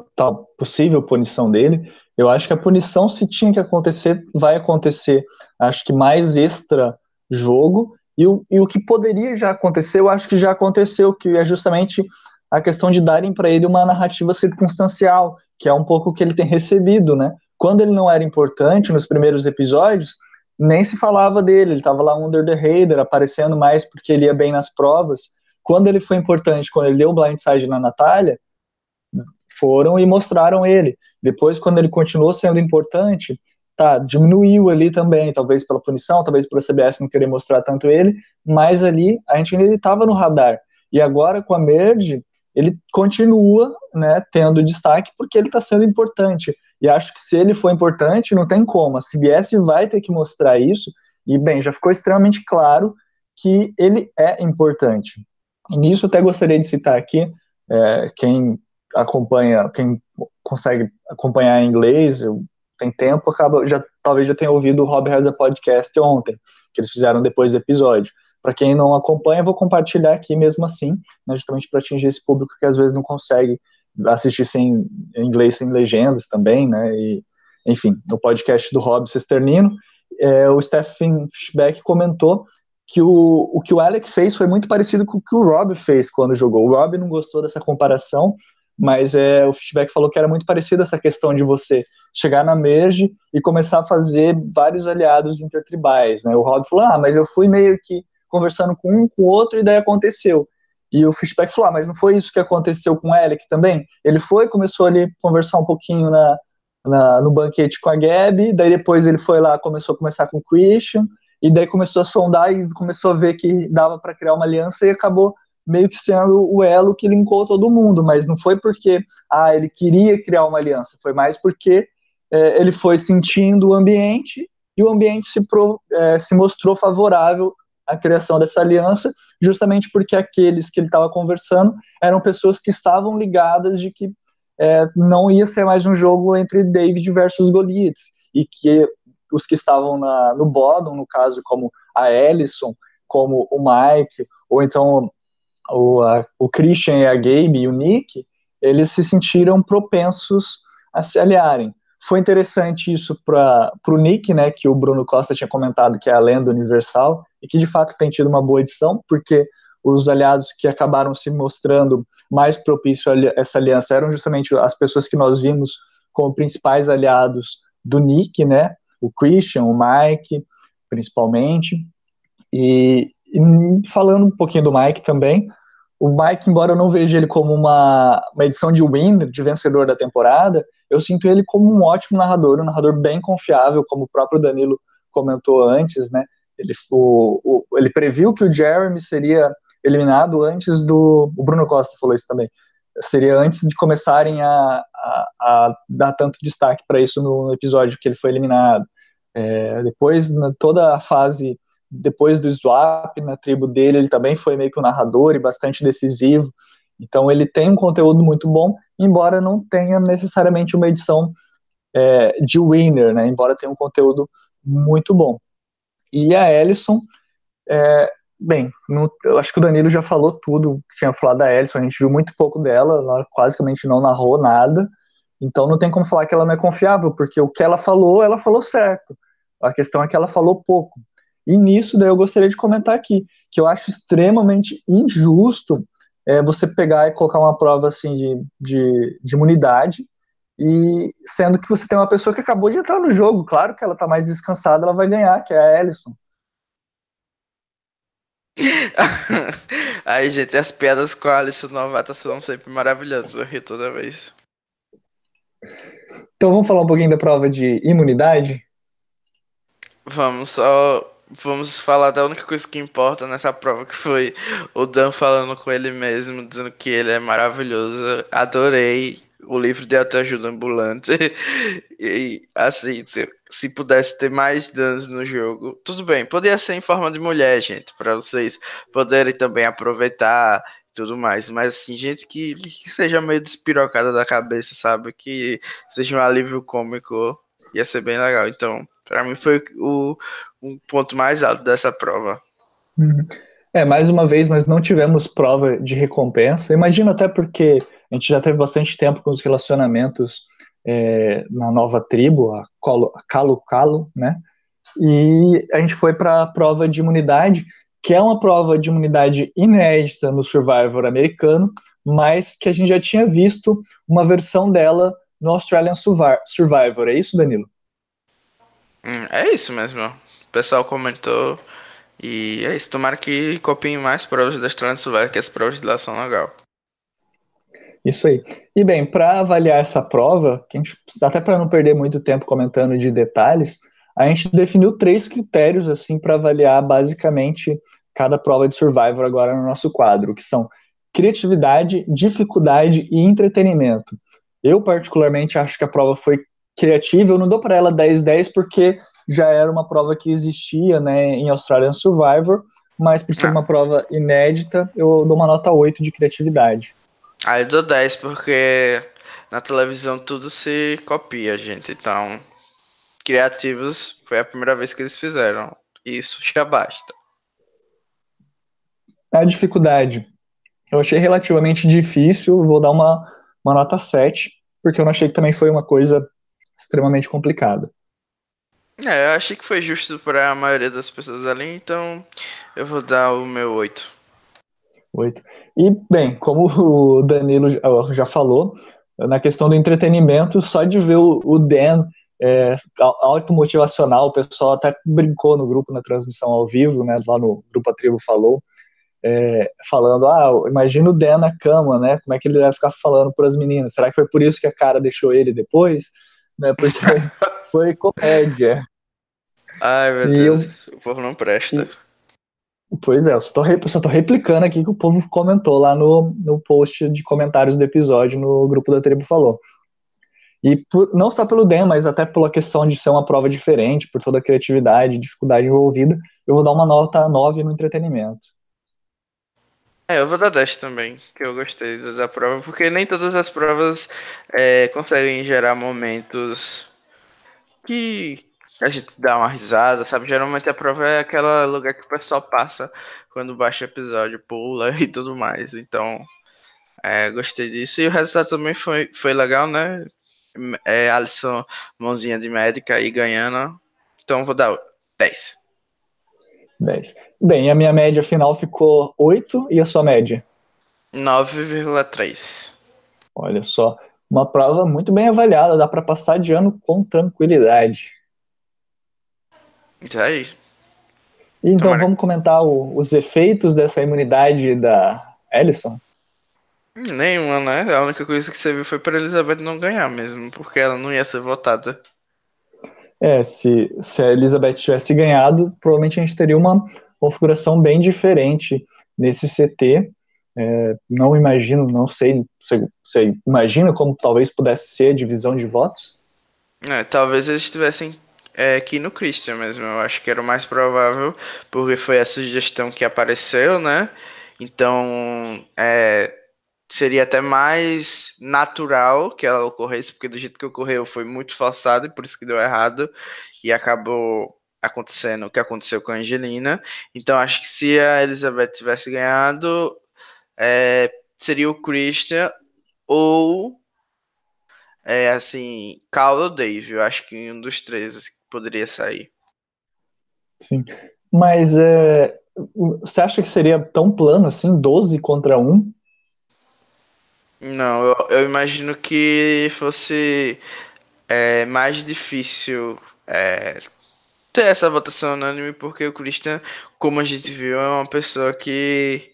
possível punição dele, eu acho que a punição, se tinha que acontecer, vai acontecer. Acho que mais extra jogo, e o, e o que poderia já acontecer, eu acho que já aconteceu, que é justamente a questão de darem para ele uma narrativa circunstancial, que é um pouco o que ele tem recebido, né? Quando ele não era importante nos primeiros episódios, nem se falava dele, ele estava lá under the radar, aparecendo mais porque ele ia bem nas provas. Quando ele foi importante, quando ele deu o blindside na Natália, foram e mostraram ele. Depois, quando ele continuou sendo importante, tá, diminuiu ali também, talvez pela punição, talvez pela CBS não querer mostrar tanto ele, mas ali a gente ainda estava no radar. E agora com a Merge, ele continua né, tendo destaque porque ele está sendo importante. E acho que se ele for importante, não tem como. A CBS vai ter que mostrar isso. E, bem, já ficou extremamente claro que ele é importante. E nisso até gostaria de citar aqui, é, quem acompanha, quem consegue acompanhar em inglês, eu tem tempo, acaba já talvez já tenha ouvido o Rob Has a Podcast ontem, que eles fizeram depois do episódio. Para quem não acompanha, vou compartilhar aqui mesmo assim, né, justamente para atingir esse público que às vezes não consegue assistir sem em inglês sem legendas também, né? E, enfim, no podcast do Rob Cesternino, é, o Stephen Fishback comentou que o, o que o Alec fez foi muito parecido com o que o Rob fez quando jogou. O Rob não gostou dessa comparação, mas é, o feedback falou que era muito parecido essa questão de você chegar na merge e começar a fazer vários aliados intertribais, né? O Rob falou, ah, mas eu fui meio que conversando com um, com o outro, e daí aconteceu. E o feedback falou, ah, mas não foi isso que aconteceu com o Alec também? Ele foi, começou ali a conversar um pouquinho na, na, no banquete com a Gabi, daí depois ele foi lá, começou a conversar com o Christian, e daí começou a sondar e começou a ver que dava para criar uma aliança e acabou meio que sendo o elo que linkou todo mundo, mas não foi porque ah, ele queria criar uma aliança, foi mais porque é, ele foi sentindo o ambiente e o ambiente se, pro, é, se mostrou favorável à criação dessa aliança, justamente porque aqueles que ele estava conversando eram pessoas que estavam ligadas de que é, não ia ser mais um jogo entre David versus Goliath, e que os que estavam na, no bottom, no caso, como a Ellison, como o Mike, ou então o, a, o Christian e a Gabe e o Nick, eles se sentiram propensos a se aliarem. Foi interessante isso para o Nick, né, que o Bruno Costa tinha comentado que é a lenda universal, e que de fato tem tido uma boa edição, porque os aliados que acabaram se mostrando mais propícios a essa aliança eram justamente as pessoas que nós vimos como principais aliados do Nick, né? O Christian, o Mike, principalmente. E, e falando um pouquinho do Mike também, o Mike, embora eu não veja ele como uma, uma edição de winner, de vencedor da temporada, eu sinto ele como um ótimo narrador, um narrador bem confiável, como o próprio Danilo comentou antes, né? Ele, o, o, ele previu que o Jeremy seria eliminado antes do. O Bruno Costa falou isso também. Seria antes de começarem a, a, a dar tanto destaque para isso no episódio que ele foi eliminado. É, depois, na, toda a fase depois do swap na tribo dele, ele também foi meio que um narrador e bastante decisivo. Então ele tem um conteúdo muito bom, embora não tenha necessariamente uma edição é, de winner, né? Embora tenha um conteúdo muito bom. E a Ellison, é, bem, no, eu acho que o Danilo já falou tudo que tinha falado da Ellison, a gente viu muito pouco dela, ela quase não narrou nada, então não tem como falar que ela não é confiável, porque o que ela falou, ela falou certo. A questão é que ela falou pouco. E nisso, daí eu gostaria de comentar aqui, que eu acho extremamente injusto é, você pegar e colocar uma prova assim de, de, de imunidade, e sendo que você tem uma pessoa que acabou de entrar no jogo, claro que ela tá mais descansada, ela vai ganhar, que é a Ellison. Aí, gente, as piadas com a Alisson Novata são sempre maravilhosas, eu rio toda vez. Então vamos falar um pouquinho da prova de imunidade? Vamos, só vamos falar da única coisa que importa nessa prova, que foi o Dan falando com ele mesmo, dizendo que ele é maravilhoso. Adorei o livro de autoajuda ambulante. e assim, se, se pudesse ter mais danos no jogo, tudo bem. Poderia ser em forma de mulher, gente, para vocês poderem também aproveitar tudo mais. Mas assim, gente que, que seja meio despirocada da cabeça, sabe? Que seja um alívio cômico, ia ser bem legal. Então, para mim foi o, um ponto mais alto dessa prova. Uhum. É, mais uma vez, nós não tivemos prova de recompensa. Imagino até porque a gente já teve bastante tempo com os relacionamentos é, na nova tribo, a Calo Calo, né? E a gente foi para a prova de imunidade, que é uma prova de imunidade inédita no Survivor americano, mas que a gente já tinha visto uma versão dela no Australian Survivor. É isso, Danilo? Hum, é isso mesmo. Pessoal comentou. E é isso. Tomara que copiem mais provas da Australian Survivor, que as provas de lá são legal. Isso aí. E bem, para avaliar essa prova, que a gente, até para não perder muito tempo comentando de detalhes, a gente definiu três critérios assim para avaliar basicamente cada prova de Survivor agora no nosso quadro, que são criatividade, dificuldade e entretenimento. Eu particularmente acho que a prova foi criativa, eu não dou para ela 10-10 porque já era uma prova que existia né, em Australian Survivor, mas por ser ah. uma prova inédita, eu dou uma nota 8 de criatividade. Ah, eu dou 10 porque na televisão tudo se copia, gente. Então, criativos foi a primeira vez que eles fizeram. Isso já basta. A dificuldade. Eu achei relativamente difícil, vou dar uma, uma nota 7, porque eu não achei que também foi uma coisa extremamente complicada. É, eu achei que foi justo para a maioria das pessoas ali, então eu vou dar o meu 8. Oito. E, bem, como o Danilo já falou, na questão do entretenimento, só de ver o Dan é, automotivacional, o pessoal até brincou no grupo na transmissão ao vivo, né, lá no grupo A Tribo Falou, é, falando, ah, imagina o Dan na cama, né, como é que ele vai ficar falando para as meninas, será que foi por isso que a cara deixou ele depois? Né, porque foi comédia. Ai, meu Deus, eu, o povo não presta. E, Pois é, eu só tô, só tô replicando aqui que o povo comentou lá no, no post de comentários do episódio no grupo da Tribo Falou. E por, não só pelo Dan, mas até pela questão de ser uma prova diferente, por toda a criatividade e dificuldade envolvida, eu vou dar uma nota 9 no entretenimento. É, eu vou dar 10 também, que eu gostei da prova, porque nem todas as provas é, conseguem gerar momentos que a gente dá uma risada, sabe? Geralmente a prova é aquele lugar que o pessoal passa quando baixa o episódio, pula e tudo mais. Então, é, gostei disso. E o resultado também foi, foi legal, né? É, Alisson, mãozinha de médica aí ganhando. Então, vou dar 10. 10. Bem, a minha média final ficou 8 e a sua média? 9,3. Olha só, uma prova muito bem avaliada, dá para passar de ano com tranquilidade. Isso aí. Então Tomara. vamos comentar o, os efeitos dessa imunidade da Ellison? Nenhuma, né? A única coisa que você viu foi para Elizabeth não ganhar mesmo, porque ela não ia ser votada. É, se, se a Elizabeth tivesse ganhado, provavelmente a gente teria uma configuração bem diferente nesse CT. É, não imagino, não sei, você, você, imagina como talvez pudesse ser a divisão de votos? É, talvez eles estivessem é, aqui no Christian mesmo, eu acho que era o mais provável, porque foi a sugestão que apareceu, né? Então, é, seria até mais natural que ela ocorresse, porque do jeito que ocorreu foi muito forçado e por isso que deu errado e acabou acontecendo o que aconteceu com a Angelina. Então acho que se a Elizabeth tivesse ganhado, é, seria o Christian ou é, assim, Carl ou Dave. Eu acho que um dos três assim, poderia sair. Sim. Mas é, você acha que seria tão plano assim, 12 contra 1? Não, eu, eu imagino que fosse é, mais difícil é, ter essa votação unânime, porque o Christian, como a gente viu, é uma pessoa que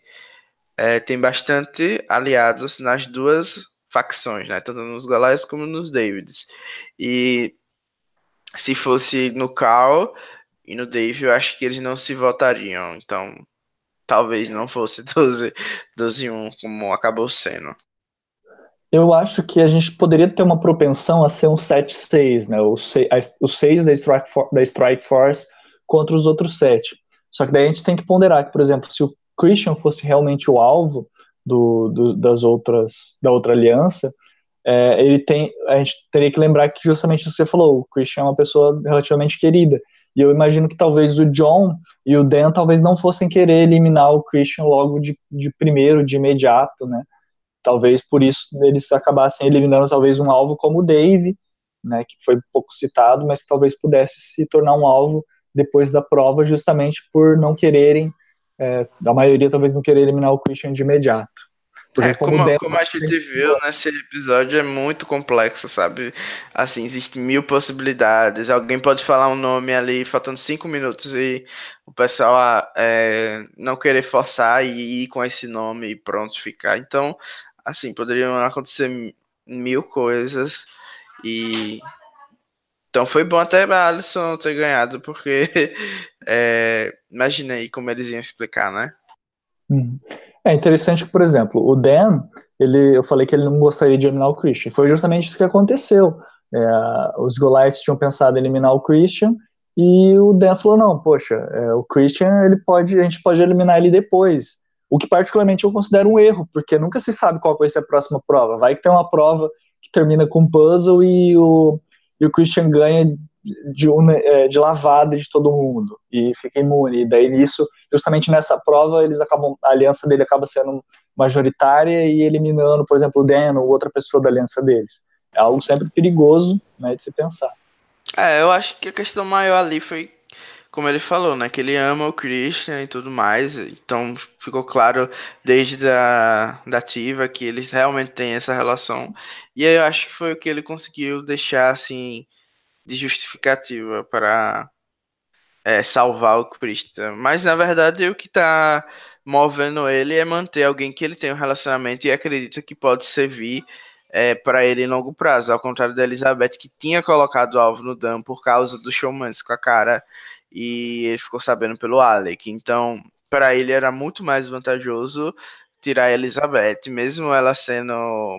é, tem bastante aliados nas duas facções, né? Tanto nos Goliaths como nos Davids. E se fosse no Carl e no Dave, eu acho que eles não se votariam. Então, talvez não fosse 12, 12 1 como acabou sendo eu acho que a gente poderia ter uma propensão a ser um 7-6, né? O 6 da Strike, da Strike Force contra os outros 7. Só que daí a gente tem que ponderar que, por exemplo, se o Christian fosse realmente o alvo do, do das outras da outra aliança, é, ele tem, a gente teria que lembrar que justamente você falou, o Christian é uma pessoa relativamente querida. E eu imagino que talvez o John e o Dan talvez não fossem querer eliminar o Christian logo de, de primeiro, de imediato, né? talvez por isso eles acabassem eliminando talvez um alvo como o Dave, né, que foi pouco citado, mas que talvez pudesse se tornar um alvo depois da prova, justamente por não quererem, é, a maioria talvez não querer eliminar o Christian de imediato. É, como, como, como, a gente viu nesse episódio, é muito complexo, sabe? Assim, existem mil possibilidades. Alguém pode falar um nome ali, faltando cinco minutos, e o pessoal ah, é, não querer forçar e ir com esse nome e pronto, ficar. Então, assim, poderiam acontecer mil coisas e então foi bom até a Alisson ter ganhado, porque é, imagina aí como eles iam explicar, né? Uhum. É interessante por exemplo, o Dan, ele, eu falei que ele não gostaria de eliminar o Christian. Foi justamente isso que aconteceu. É, os Goliaths tinham pensado em eliminar o Christian e o Dan falou: não, poxa, é, o Christian ele pode, a gente pode eliminar ele depois. O que particularmente eu considero um erro, porque nunca se sabe qual vai ser a próxima prova. Vai que tem uma prova que termina com puzzle e o, e o Christian ganha de, é, de lavada de todo mundo e fica imune. E daí nisso, justamente nessa prova, eles acabam, a aliança dele acaba sendo majoritária e eliminando, por exemplo, o Dan ou outra pessoa da aliança deles. É algo sempre perigoso né, de se pensar. É, eu acho que a questão maior ali foi como ele falou, né? Que ele ama o Christian e tudo mais. Então ficou claro desde a da ativa que eles realmente têm essa relação. E aí eu acho que foi o que ele conseguiu deixar assim de justificativa para é, salvar o Christian. Mas na verdade o que tá movendo ele é manter alguém que ele tem um relacionamento e acredita que pode servir é, para ele em longo prazo, ao contrário da Elizabeth, que tinha colocado o alvo no Dan por causa do showmance com a cara e ele ficou sabendo pelo Alec. Então, para ele era muito mais vantajoso tirar a Elizabeth, mesmo ela sendo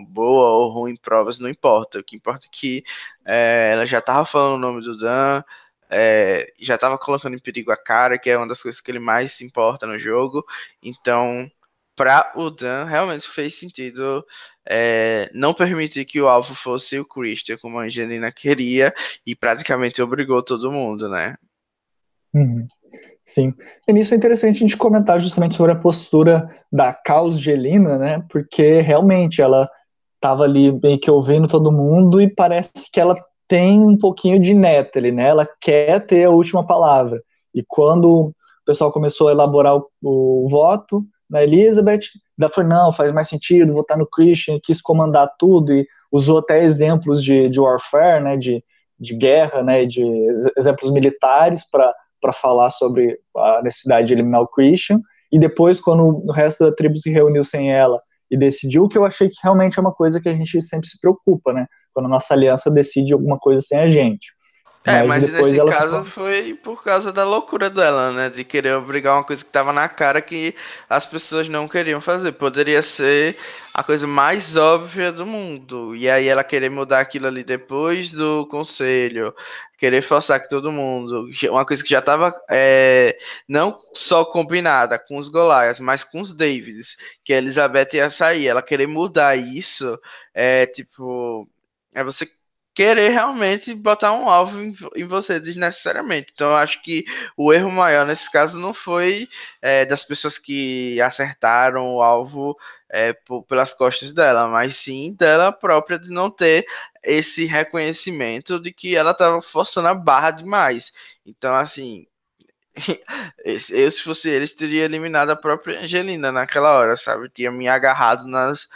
boa ou ruim em provas, não importa. O que importa é que é, ela já estava falando o nome do Dan, é, já estava colocando em perigo a cara, que é uma das coisas que ele mais se importa no jogo. Então, para o Dan, realmente fez sentido é, não permitir que o alvo fosse o Christian, como a Angelina queria, e praticamente obrigou todo mundo, né? Uhum. Sim. E nisso é interessante a gente comentar justamente sobre a postura da Caos Gelina, né? Porque realmente ela estava ali meio que ouvindo todo mundo e parece que ela tem um pouquinho de Natalie, né? Ela quer ter a última palavra. E quando o pessoal começou a elaborar o, o voto na Elizabeth, da foi, não, faz mais sentido votar no Christian, quis comandar tudo e usou até exemplos de, de warfare, né, de, de guerra, né, de exemplos militares para falar sobre a necessidade de eliminar o Christian. E depois, quando o resto da tribo se reuniu sem ela e decidiu, que eu achei que realmente é uma coisa que a gente sempre se preocupa, né? Quando a nossa aliança decide alguma coisa sem a gente. É, mas, mas nesse caso ficou... foi por causa da loucura dela, né? De querer obrigar uma coisa que tava na cara que as pessoas não queriam fazer. Poderia ser a coisa mais óbvia do mundo. E aí ela querer mudar aquilo ali depois do conselho. Querer forçar que todo mundo. Uma coisa que já tava é, não só combinada com os Golias, mas com os Davids. Que a Elizabeth ia sair. Ela querer mudar isso é tipo. É você querer realmente botar um alvo em, em, você desnecessariamente. Então, eu acho que o erro maior nesse caso não foi é, das pessoas que acertaram o alvo é, por, pelas costas dela, mas sim dela própria de não ter esse reconhecimento de que ela estava forçando a barra demais. Então, assim. Eu, se fosse eles, teria eliminado a própria Angelina naquela hora, sabe? Tinha me agarrado nas,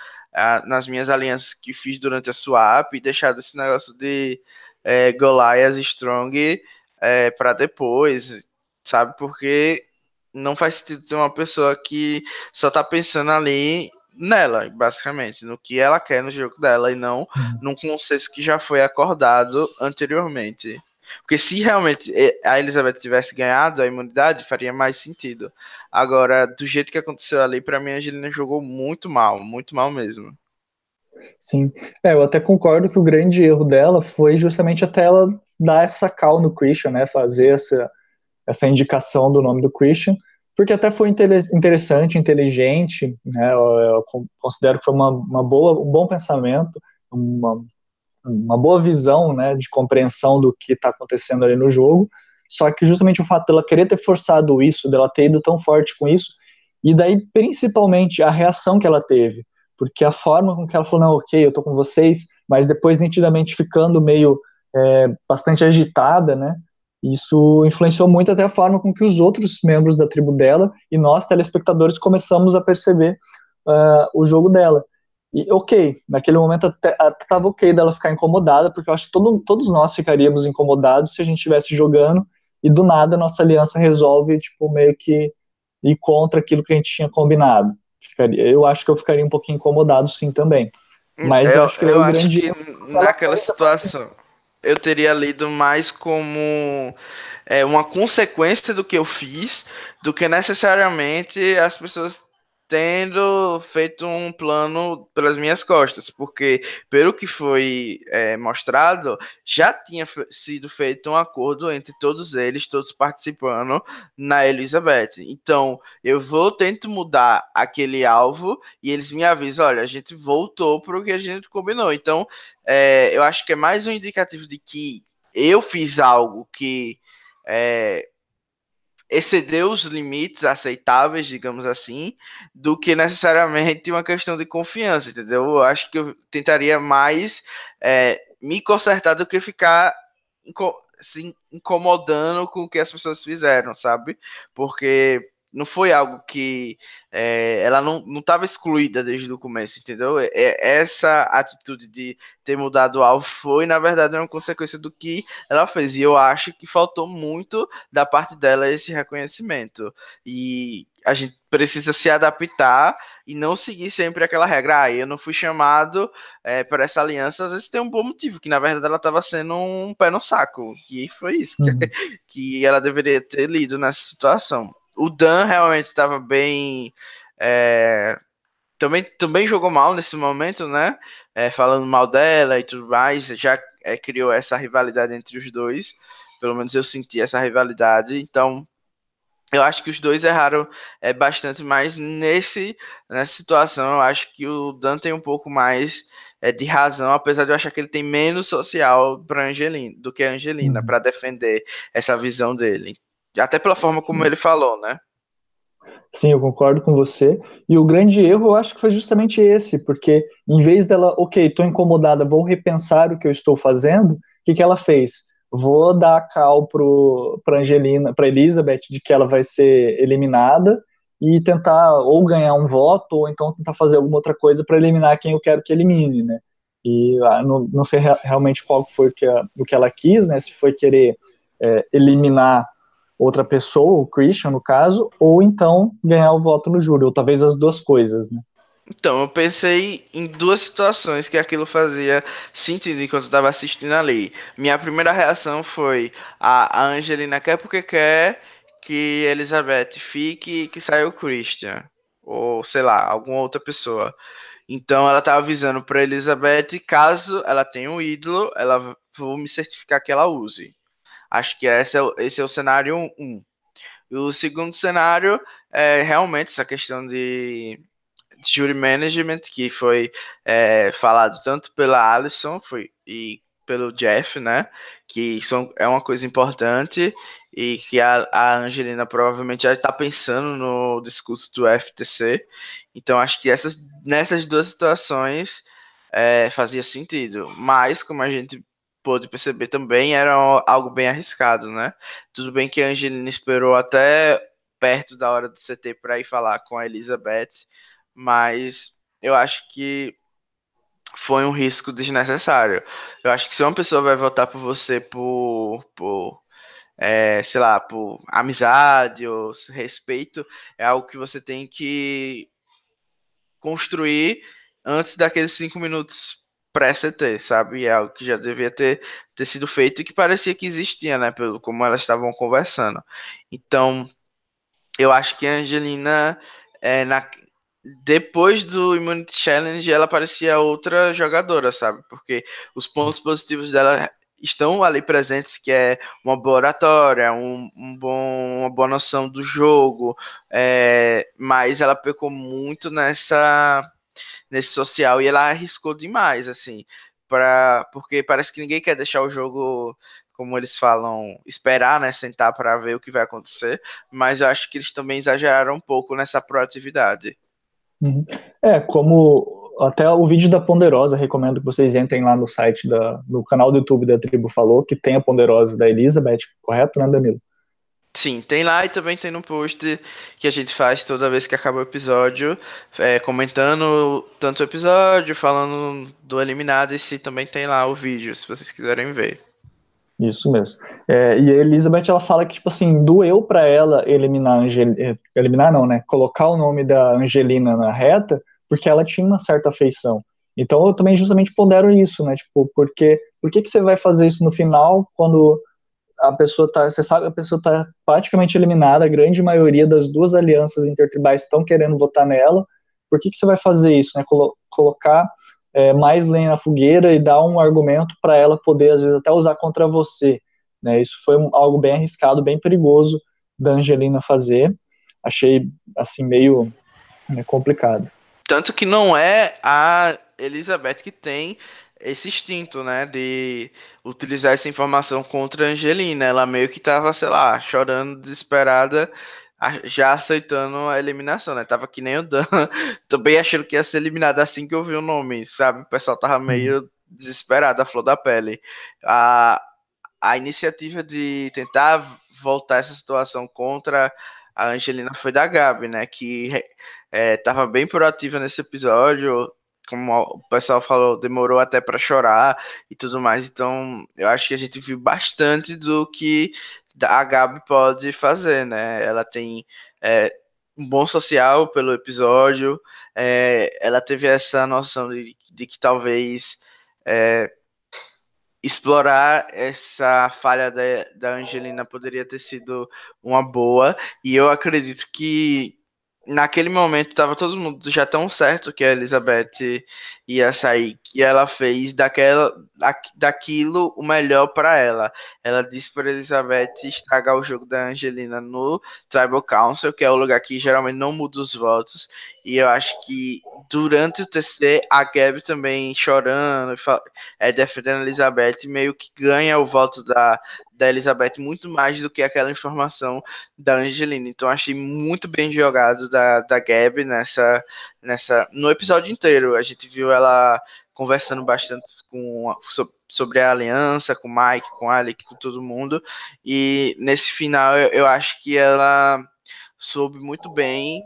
nas minhas alianças que fiz durante a swap e deixado esse negócio de é, Goliath Strong é, para depois, sabe? Porque não faz sentido ter uma pessoa que só tá pensando ali nela, basicamente, no que ela quer no jogo dela e não uhum. num consenso que já foi acordado anteriormente. Porque se realmente a Elizabeth tivesse ganhado a imunidade, faria mais sentido. Agora, do jeito que aconteceu ali, para mim a Angelina jogou muito mal, muito mal mesmo. Sim, é, eu até concordo que o grande erro dela foi justamente até ela dar essa call no Christian, né, fazer essa, essa indicação do nome do Christian, porque até foi interessante, inteligente, né, eu, eu considero que foi uma, uma boa, um bom pensamento, uma, uma boa visão, né, de compreensão do que está acontecendo ali no jogo. Só que justamente o fato dela querer ter forçado isso, dela ter ido tão forte com isso, e daí principalmente a reação que ela teve, porque a forma com que ela falou, não, ok, eu tô com vocês, mas depois nitidamente ficando meio é, bastante agitada, né, isso influenciou muito até a forma com que os outros membros da tribo dela e nós, telespectadores, começamos a perceber uh, o jogo dela. E ok, naquele momento até, tava ok dela ficar incomodada, porque eu acho que todo, todos nós ficaríamos incomodados se a gente estivesse jogando e do nada a nossa aliança resolve, tipo, meio que ir contra aquilo que a gente tinha combinado. Ficaria, eu acho que eu ficaria um pouquinho incomodado sim também. Mas eu, eu acho que, eu acho grande... que naquela situação eu teria lido mais como é, uma consequência do que eu fiz do que necessariamente as pessoas tendo feito um plano pelas minhas costas, porque pelo que foi é, mostrado, já tinha sido feito um acordo entre todos eles, todos participando na Elizabeth. Então, eu vou tento mudar aquele alvo e eles me avisam, olha, a gente voltou para o que a gente combinou. Então, é, eu acho que é mais um indicativo de que eu fiz algo que é, excedeu os limites aceitáveis, digamos assim, do que necessariamente uma questão de confiança, entendeu? Eu acho que eu tentaria mais é, me consertar do que ficar se incomodando com o que as pessoas fizeram, sabe? Porque não foi algo que é, ela não estava excluída desde o começo, entendeu? É, essa atitude de ter mudado o alvo foi, na verdade, uma consequência do que ela fez. E eu acho que faltou muito da parte dela esse reconhecimento. E a gente precisa se adaptar e não seguir sempre aquela regra. Ah, eu não fui chamado é, para essa aliança, às vezes tem um bom motivo, que na verdade ela estava sendo um pé no saco. E foi isso uhum. que, que ela deveria ter lido nessa situação o Dan realmente estava bem. É, também, também jogou mal nesse momento, né? É, falando mal dela e tudo mais. Já é, criou essa rivalidade entre os dois. Pelo menos eu senti essa rivalidade. Então, eu acho que os dois erraram é, bastante mais nesse, nessa situação. Eu acho que o Dan tem um pouco mais é, de razão, apesar de eu achar que ele tem menos social para Angelina do que a Angelina, uhum. para defender essa visão dele. Até pela forma como Sim. ele falou, né? Sim, eu concordo com você. E o grande erro eu acho que foi justamente esse, porque em vez dela, ok, estou incomodada, vou repensar o que eu estou fazendo, o que, que ela fez? vou dar cal para Angelina, para Elizabeth de que ela vai ser eliminada e tentar ou ganhar um voto ou então tentar fazer alguma outra coisa para eliminar quem eu quero que elimine, né? E ah, não, não sei realmente qual foi o que, a, o que ela quis, né? Se foi querer é, eliminar outra pessoa, o Christian no caso, ou então ganhar o voto no júri, ou talvez as duas coisas, né? Então, eu pensei em duas situações que aquilo fazia sentido enquanto eu estava assistindo ali. Minha primeira reação foi: a, Angelina quer porque quer que Elizabeth fique e que saia o Christian. Ou sei lá, alguma outra pessoa. Então ela tá avisando para Elizabeth, caso ela tenha um ídolo, ela vou me certificar que ela use. Acho que esse é, esse é o cenário 1. Um. E o segundo cenário é realmente essa questão de jury management que foi é, falado tanto pela Alison foi, e pelo Jeff, né? Que são, é uma coisa importante e que a, a Angelina provavelmente já está pensando no discurso do FTC. Então acho que essas, nessas duas situações é, fazia sentido. Mas, como a gente pôde perceber também, era algo bem arriscado, né? Tudo bem que a Angelina esperou até perto da hora do CT para ir falar com a Elizabeth mas eu acho que foi um risco desnecessário. Eu acho que se uma pessoa vai votar por você por, por é, sei lá, por amizade ou respeito, é algo que você tem que construir antes daqueles cinco minutos pré-CT, sabe? É algo que já devia ter, ter sido feito e que parecia que existia, né? Pelo como elas estavam conversando. Então, eu acho que a Angelina, é, na, depois do Immunity Challenge, ela parecia outra jogadora, sabe? Porque os pontos positivos dela estão ali presentes, que é uma boa oratória, um, um bom, uma boa noção do jogo, é, mas ela pecou muito nessa nesse social e ela arriscou demais, assim, para porque parece que ninguém quer deixar o jogo como eles falam, esperar, né, sentar para ver o que vai acontecer, mas eu acho que eles também exageraram um pouco nessa proatividade. Uhum. É, como até o vídeo da Ponderosa, recomendo que vocês entrem lá no site da, no canal do YouTube da Tribo Falou, que tem a Ponderosa da Elizabeth, correto, né, Danilo? Sim, tem lá e também tem no post que a gente faz toda vez que acaba o episódio, é, comentando tanto o episódio, falando do eliminado, e se também tem lá o vídeo, se vocês quiserem ver. Isso mesmo. É, e a Elizabeth, ela fala que, tipo assim, doeu para ela eliminar, Angel... É, eliminar não, né, colocar o nome da Angelina na reta, porque ela tinha uma certa afeição. Então eu também justamente pondero isso, né, tipo, porque, por que que você vai fazer isso no final, quando a pessoa tá, você sabe, a pessoa tá praticamente eliminada, a grande maioria das duas alianças intertribais estão querendo votar nela, por que que você vai fazer isso, né, Colo colocar é, mais lenha na fogueira e dar um argumento para ela poder, às vezes, até usar contra você. Né? Isso foi um, algo bem arriscado, bem perigoso da Angelina fazer. Achei, assim, meio né, complicado. Tanto que não é a Elizabeth que tem esse instinto, né, de utilizar essa informação contra a Angelina. Ela meio que tava, sei lá, chorando, desesperada, já aceitando a eliminação, né? Tava que nem o Dan, também achando que ia ser eliminado assim que eu vi o nome, sabe? O pessoal tava meio desesperado, a flor da pele. A, a iniciativa de tentar voltar essa situação contra a Angelina foi da Gabi, né? Que é, tava bem proativa nesse episódio, como o pessoal falou, demorou até para chorar e tudo mais. Então, eu acho que a gente viu bastante do que a Gabi pode fazer, né? Ela tem é, um bom social pelo episódio, é, ela teve essa noção de, de que talvez é, explorar essa falha da, da Angelina poderia ter sido uma boa, e eu acredito que naquele momento estava todo mundo já tão certo que a Elizabeth ia sair, que ela fez daquela, daquilo o melhor para ela. Ela disse para Elizabeth estragar o jogo da Angelina no Tribal Council, que é o lugar que geralmente não muda os votos. E eu acho que durante o TC, a Gabi também chorando, é, defendendo a Elizabeth, meio que ganha o voto da, da Elizabeth muito mais do que aquela informação da Angelina. Então achei muito bem jogado da, da Gabi nessa, nessa. No episódio inteiro. A gente viu ela conversando bastante com, sobre a aliança, com o Mike, com o Alec, com todo mundo. E nesse final eu, eu acho que ela soube muito bem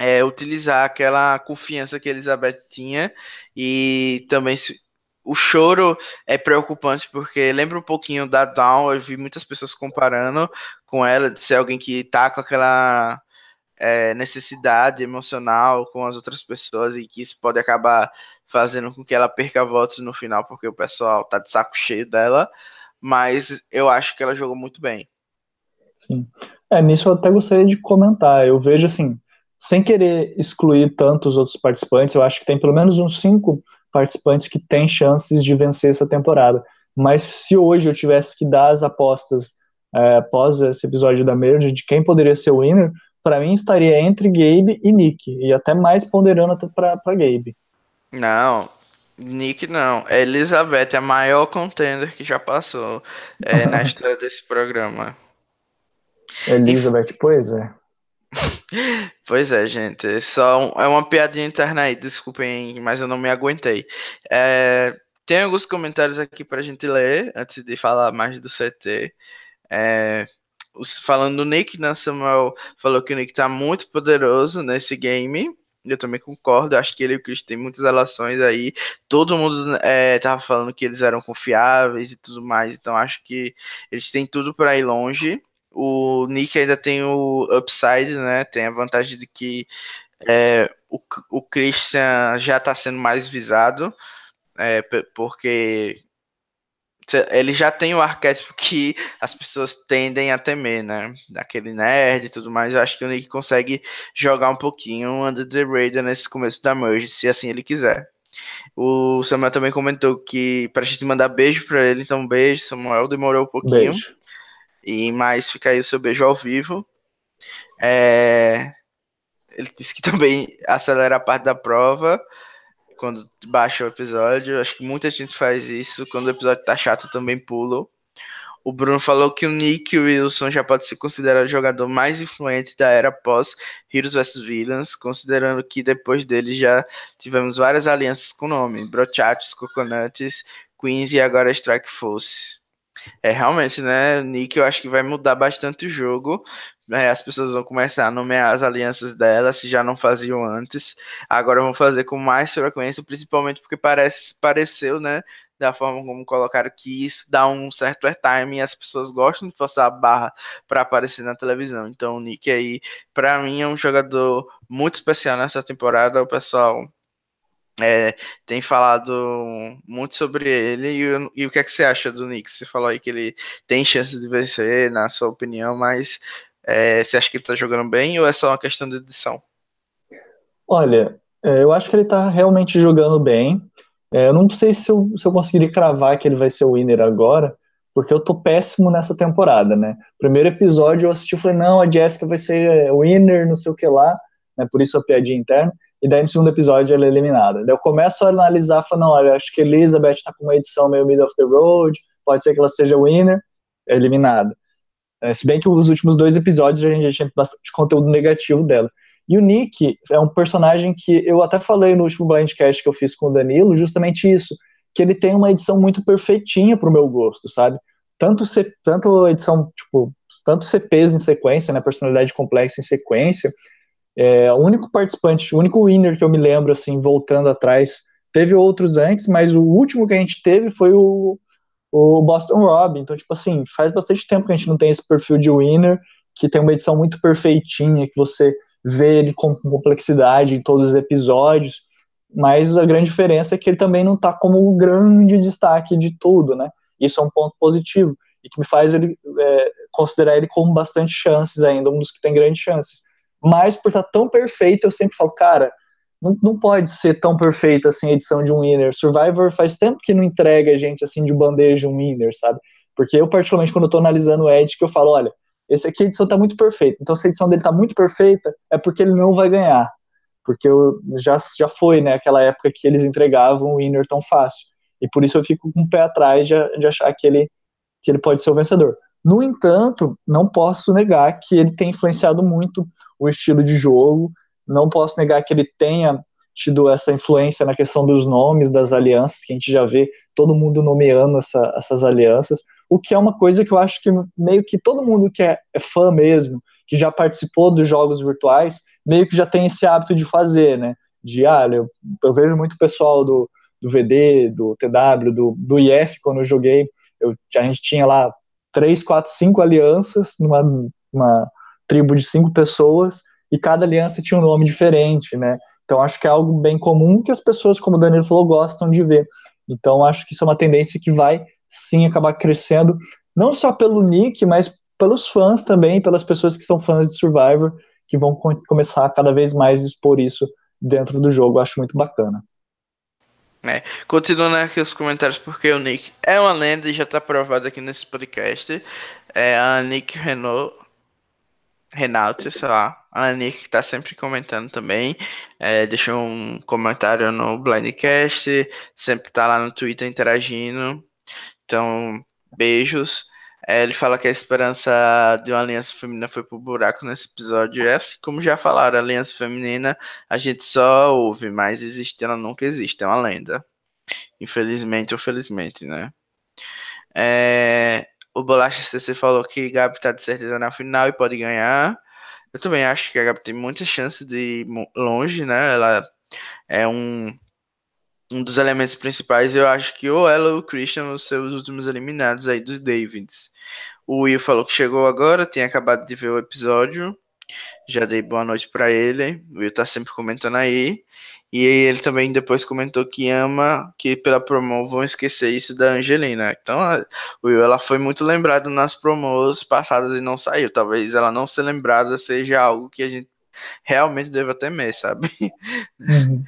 é, utilizar aquela confiança que Elizabeth tinha e também se, o choro é preocupante porque lembra um pouquinho da Dawn. Eu vi muitas pessoas comparando com ela de ser alguém que tá com aquela é, necessidade emocional com as outras pessoas e que isso pode acabar fazendo com que ela perca votos no final porque o pessoal tá de saco cheio dela. Mas eu acho que ela jogou muito bem. Sim. É, nisso eu até gostaria de comentar. Eu vejo assim, sem querer excluir tantos outros participantes, eu acho que tem pelo menos uns cinco participantes que têm chances de vencer essa temporada. Mas se hoje eu tivesse que dar as apostas é, após esse episódio da Merge de quem poderia ser o winner, para mim estaria entre Gabe e Nick, e até mais ponderando para Gabe. Não, Nick não. É Elizabeth é a maior contender que já passou é, na história desse programa. Elizabeth, e... pois é. Pois é, gente. Só um, é uma piadinha interna aí, desculpem, mas eu não me aguentei. É, tem alguns comentários aqui pra gente ler antes de falar mais do CT. É, os, falando do Nick, né, Samuel falou que o Nick tá muito poderoso nesse game. Eu também concordo, acho que ele e o Chris têm muitas relações aí. Todo mundo é, tava falando que eles eram confiáveis e tudo mais, então acho que eles têm tudo para ir longe. O Nick ainda tem o upside, né? Tem a vantagem de que é, o, o Christian já está sendo mais visado, é, porque ele já tem o arquétipo que as pessoas tendem a temer, né? Daquele nerd e tudo mais. Eu acho que o Nick consegue jogar um pouquinho under the radar nesse começo da merge, se assim ele quiser. O Samuel também comentou que pra gente mandar beijo pra ele, então beijo, Samuel. Demorou um pouquinho. Beijo. E mais fica aí o seu beijo ao vivo. É... Ele disse que também acelera a parte da prova quando baixa o episódio. Acho que muita gente faz isso. Quando o episódio tá chato, também pula. O Bruno falou que o Nick Wilson já pode ser considerado o jogador mais influente da era pós Heroes vs Villains, considerando que depois dele já tivemos várias alianças com o nome: Brochatos, Coconuts, Queens e agora Strike Force. É, realmente, né? Nick, eu acho que vai mudar bastante o jogo. É, as pessoas vão começar a nomear as alianças dela, se já não faziam antes. Agora vão fazer com mais frequência, principalmente porque parece, pareceu, né? Da forma como colocaram que isso dá um certo airtime e as pessoas gostam de forçar a barra para aparecer na televisão. Então, o Nick aí, para mim, é um jogador muito especial nessa temporada. O pessoal é, tem falado muito sobre ele e, e, o que é que você acha do Knicks? Você falou aí que ele tem chance de vencer, na sua opinião, mas é, você acha que ele tá jogando bem ou é só uma questão de edição? Olha, é, eu acho que ele tá realmente jogando bem. É, eu não sei se eu, se eu conseguiria cravar que ele vai ser o winner agora, porque eu tô péssimo nessa temporada, né? Primeiro episódio eu assisti e falei, não, a Jessica vai ser winner, não sei o que lá, né? Por isso a piadinha interna e daí no segundo episódio ela é eliminada. Daí eu começo a analisar, falo, não, olha, acho que Elizabeth tá com uma edição meio middle of the road, pode ser que ela seja winner, é eliminada. É, se bem que os últimos dois episódios a gente já tinha bastante conteúdo negativo dela. E o Nick é um personagem que eu até falei no último blindcast que eu fiz com o Danilo, justamente isso, que ele tem uma edição muito perfeitinha pro meu gosto, sabe? Tanto, tanto edição, tipo, tanto CPs em sequência, né, personalidade complexa em sequência, é, o único participante, o único winner que eu me lembro, assim, voltando atrás, teve outros antes, mas o último que a gente teve foi o, o Boston Rob. Então, tipo assim, faz bastante tempo que a gente não tem esse perfil de winner, que tem uma edição muito perfeitinha, que você vê ele com complexidade em todos os episódios, mas a grande diferença é que ele também não tá como o grande destaque de tudo, né? Isso é um ponto positivo, e que me faz ele é, considerar ele como bastante chances ainda, um dos que tem grandes chances mas por estar tão perfeito, eu sempre falo, cara, não, não pode ser tão perfeita assim a edição de um winner. Survivor faz tempo que não entrega a gente assim de bandeja um winner, sabe? Porque eu, particularmente, quando eu tô analisando o Ed, que eu falo, olha, esse aqui a edição tá muito perfeita. Então, se a edição dele tá muito perfeita, é porque ele não vai ganhar. Porque eu, já, já foi, né, aquela época que eles entregavam o winner tão fácil. E por isso eu fico com o pé atrás de, de achar que ele, que ele pode ser o vencedor. No entanto, não posso negar que ele tem influenciado muito o estilo de jogo, não posso negar que ele tenha tido essa influência na questão dos nomes das alianças, que a gente já vê todo mundo nomeando essa, essas alianças, o que é uma coisa que eu acho que meio que todo mundo que é, é fã mesmo, que já participou dos jogos virtuais, meio que já tem esse hábito de fazer, né? De, ah, eu, eu vejo muito pessoal do, do VD, do TW, do, do IF, quando eu joguei, eu, a gente tinha lá três, quatro, cinco alianças numa uma tribo de cinco pessoas, e cada aliança tinha um nome diferente, né? Então acho que é algo bem comum que as pessoas, como o Danilo falou, gostam de ver. Então acho que isso é uma tendência que vai sim acabar crescendo, não só pelo Nick, mas pelos fãs também, pelas pessoas que são fãs de Survivor, que vão começar a cada vez mais expor isso dentro do jogo. acho muito bacana. É, continuando aqui os comentários, porque o Nick é uma lenda e já está provado aqui nesse podcast. É a Nick Renault, Renato, sei lá, a Nick tá sempre comentando também. É, deixou um comentário no Blindcast, sempre tá lá no Twitter interagindo. Então, beijos. É, ele fala que a esperança de uma aliança feminina foi pro buraco nesse episódio. É assim como já falaram, a aliança feminina a gente só ouve, mas existir ela nunca existe, é uma lenda. Infelizmente ou felizmente, né? É, o Bolacha CC falou que Gabi tá de certeza na final e pode ganhar. Eu também acho que a Gabi tem muita chance de ir longe, né? Ela é um um dos elementos principais, eu acho que ou ela ou o Christian os últimos eliminados aí dos Davids. O Will falou que chegou agora, tem acabado de ver o episódio. Já dei boa noite para ele. O Will tá sempre comentando aí. E ele também depois comentou que ama que pela promo vão esquecer isso da Angelina. Então, a Will ela foi muito lembrada nas promos passadas e não saiu. Talvez ela não ser lembrada seja algo que a gente realmente deva temer, sabe? Uhum.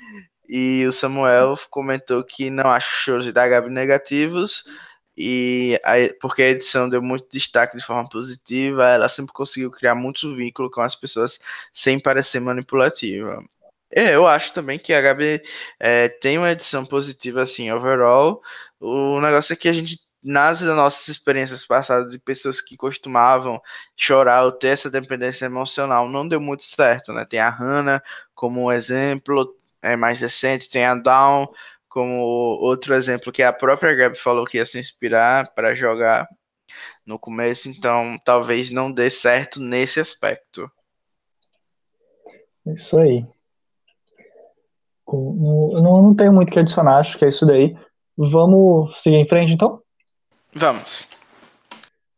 E o Samuel comentou que não acha os shows da Gabi negativos, e a, porque a edição deu muito destaque de forma positiva, ela sempre conseguiu criar muito vínculo com as pessoas sem parecer manipulativa. É, eu acho também que a Gabi é, tem uma edição positiva, assim, overall. O negócio é que a gente, nas nossas experiências passadas de pessoas que costumavam chorar ou ter essa dependência emocional, não deu muito certo, né? Tem a Hannah como um exemplo, é, mais recente, tem a Down, como outro exemplo que a própria Gabi falou que ia se inspirar para jogar no começo, então talvez não dê certo nesse aspecto. Isso aí. Não, não, tenho muito o que adicionar, acho que é isso daí. Vamos seguir em frente então? Vamos.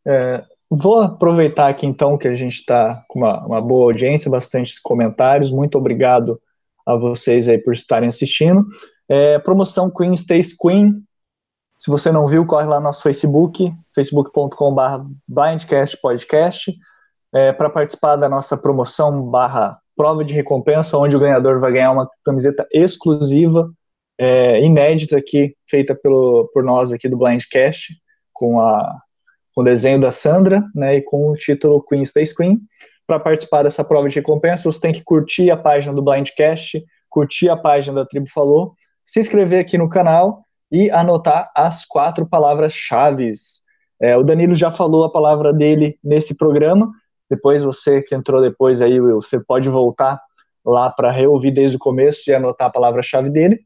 É, vou aproveitar aqui então que a gente está com uma, uma boa audiência, bastante comentários. Muito obrigado a vocês aí por estarem assistindo. É, promoção Queen Stays Queen. Se você não viu, corre lá no nosso Facebook, facebook.com.br blindcastpodcast, é, para participar da nossa promoção barra prova de recompensa, onde o ganhador vai ganhar uma camiseta exclusiva, é, inédita aqui, feita pelo, por nós aqui do Blindcast, com, a, com o desenho da Sandra, né, e com o título Queen Stays Queen para participar dessa prova de recompensa, você tem que curtir a página do Blindcast, curtir a página da Tribo Falou, se inscrever aqui no canal e anotar as quatro palavras-chave. É, o Danilo já falou a palavra dele nesse programa. Depois, você que entrou depois aí, você pode voltar lá para reouvir desde o começo e anotar a palavra-chave dele.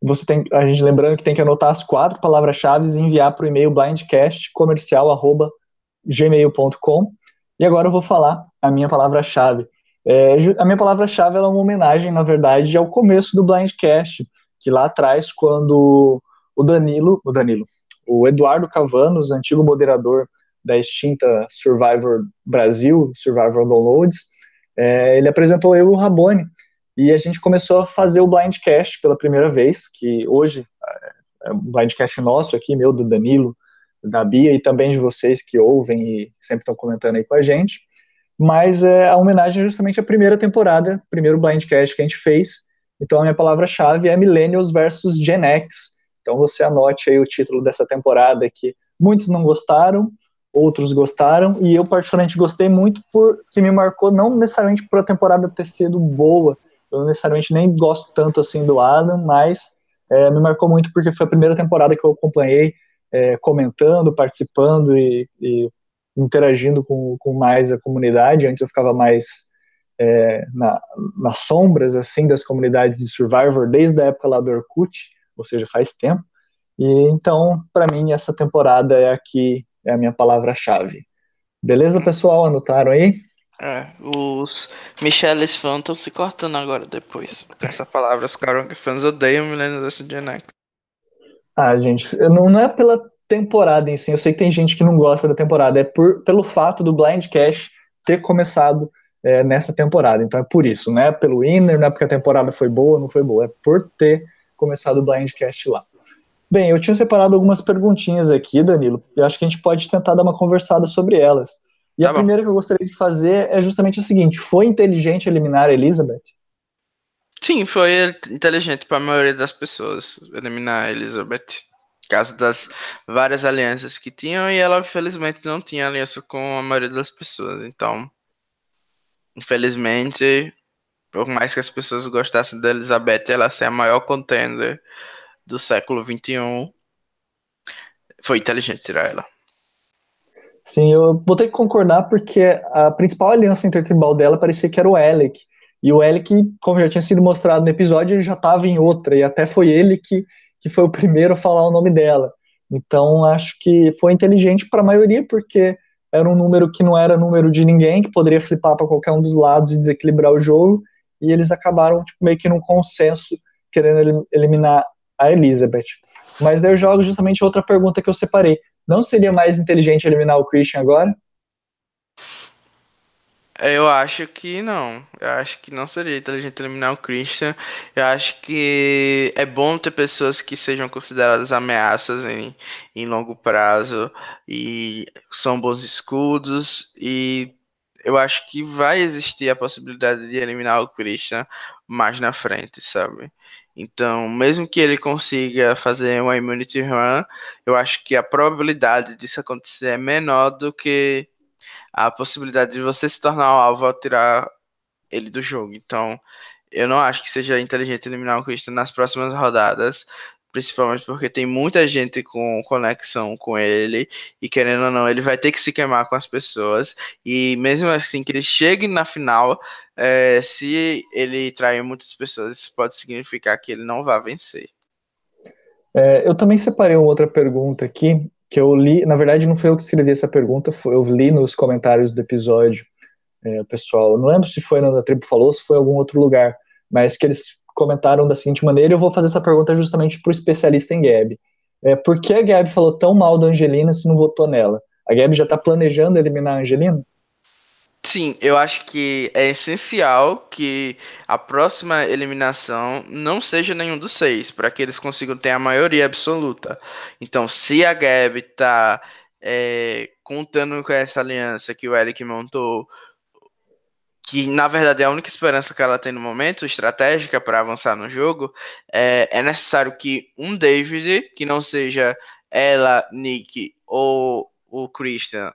Você tem, a gente lembrando que tem que anotar as quatro palavras-chave e enviar para o e-mail blindcastcomercial@gmail.com. E agora eu vou falar a minha palavra-chave. É, a minha palavra-chave é uma homenagem, na verdade, ao começo do Blindcast, que lá atrás, quando o Danilo, o Danilo, o Eduardo Cavanos, antigo moderador da extinta Survivor Brasil, Survivor Downloads, é, ele apresentou eu e o Rabone, e a gente começou a fazer o Blindcast pela primeira vez, que hoje é, é um Blindcast nosso aqui, meu, do Danilo, da Bia e também de vocês que ouvem e sempre estão comentando aí com a gente. Mas é, a homenagem é justamente à primeira temporada, primeiro Blindcast que a gente fez. Então a minha palavra-chave é Millennials versus Gen X. Então você anote aí o título dessa temporada que muitos não gostaram, outros gostaram, e eu particularmente gostei muito porque me marcou não necessariamente por a temporada ter sido boa, eu necessariamente nem gosto tanto assim do Adam, mas é, me marcou muito porque foi a primeira temporada que eu acompanhei, é, comentando, participando e, e interagindo com, com, mais a comunidade. Antes eu ficava mais é, na, nas sombras assim das comunidades de Survivor desde a época lá do Orkut, ou seja, faz tempo. E então, para mim, essa temporada é aqui é a minha palavra-chave. Beleza, pessoal? Anotaram aí? É, os Micheles fãs estão se cortando agora depois. Essa palavra, os Karonk fãs odeiam Millennials Gen X. Ah, gente, não, não é pela temporada em si, eu sei que tem gente que não gosta da temporada, é por, pelo fato do Blind Cash ter começado é, nessa temporada. Então é por isso, não é pelo winner, não é porque a temporada foi boa, não foi boa, é por ter começado o Blindcast lá. Bem, eu tinha separado algumas perguntinhas aqui, Danilo, e acho que a gente pode tentar dar uma conversada sobre elas. E tá a bom. primeira que eu gostaria de fazer é justamente a seguinte: foi inteligente eliminar a Elizabeth? Sim, foi inteligente para a maioria das pessoas eliminar a Elizabeth. Caso das várias alianças que tinham, e ela felizmente não tinha aliança com a maioria das pessoas. Então, infelizmente, por mais que as pessoas gostassem da Elizabeth, ela ser a maior contender do século XXI, foi inteligente tirar ela. Sim, eu vou ter que concordar porque a principal aliança intertribal dela parecia que era o Alec. E o Alec, como já tinha sido mostrado no episódio, ele já estava em outra, e até foi ele que, que foi o primeiro a falar o nome dela. Então, acho que foi inteligente para a maioria, porque era um número que não era número de ninguém, que poderia flipar para qualquer um dos lados e desequilibrar o jogo, e eles acabaram tipo, meio que num consenso querendo eliminar a Elizabeth. Mas daí eu jogo justamente outra pergunta que eu separei. Não seria mais inteligente eliminar o Christian agora? Eu acho que não. Eu acho que não seria inteligente eliminar o Christian. Eu acho que é bom ter pessoas que sejam consideradas ameaças em, em longo prazo e são bons escudos. E eu acho que vai existir a possibilidade de eliminar o Christian mais na frente, sabe? Então, mesmo que ele consiga fazer uma immunity run, eu acho que a probabilidade disso acontecer é menor do que a possibilidade de você se tornar o alvo ao tirar ele do jogo. Então, eu não acho que seja inteligente eliminar o Christian nas próximas rodadas, principalmente porque tem muita gente com conexão com ele e querendo ou não, ele vai ter que se queimar com as pessoas e mesmo assim que ele chegue na final, é, se ele trair muitas pessoas, isso pode significar que ele não vai vencer. É, eu também separei uma outra pergunta aqui que eu li, na verdade não foi eu que escrevi essa pergunta, foi, eu li nos comentários do episódio, é, pessoal, não lembro se foi na Tribo Falou, se foi em algum outro lugar, mas que eles comentaram da seguinte maneira, eu vou fazer essa pergunta justamente para o especialista em Gabi. É, por que a Gabi falou tão mal da Angelina se não votou nela? A Gabi já está planejando eliminar a Angelina? Sim, eu acho que é essencial que a próxima eliminação não seja nenhum dos seis, para que eles consigam ter a maioria absoluta. Então, se a Gabi está é, contando com essa aliança que o Eric montou que na verdade é a única esperança que ela tem no momento, estratégica para avançar no jogo, é, é, necessário que um David, que não seja ela, Nick ou o Christian,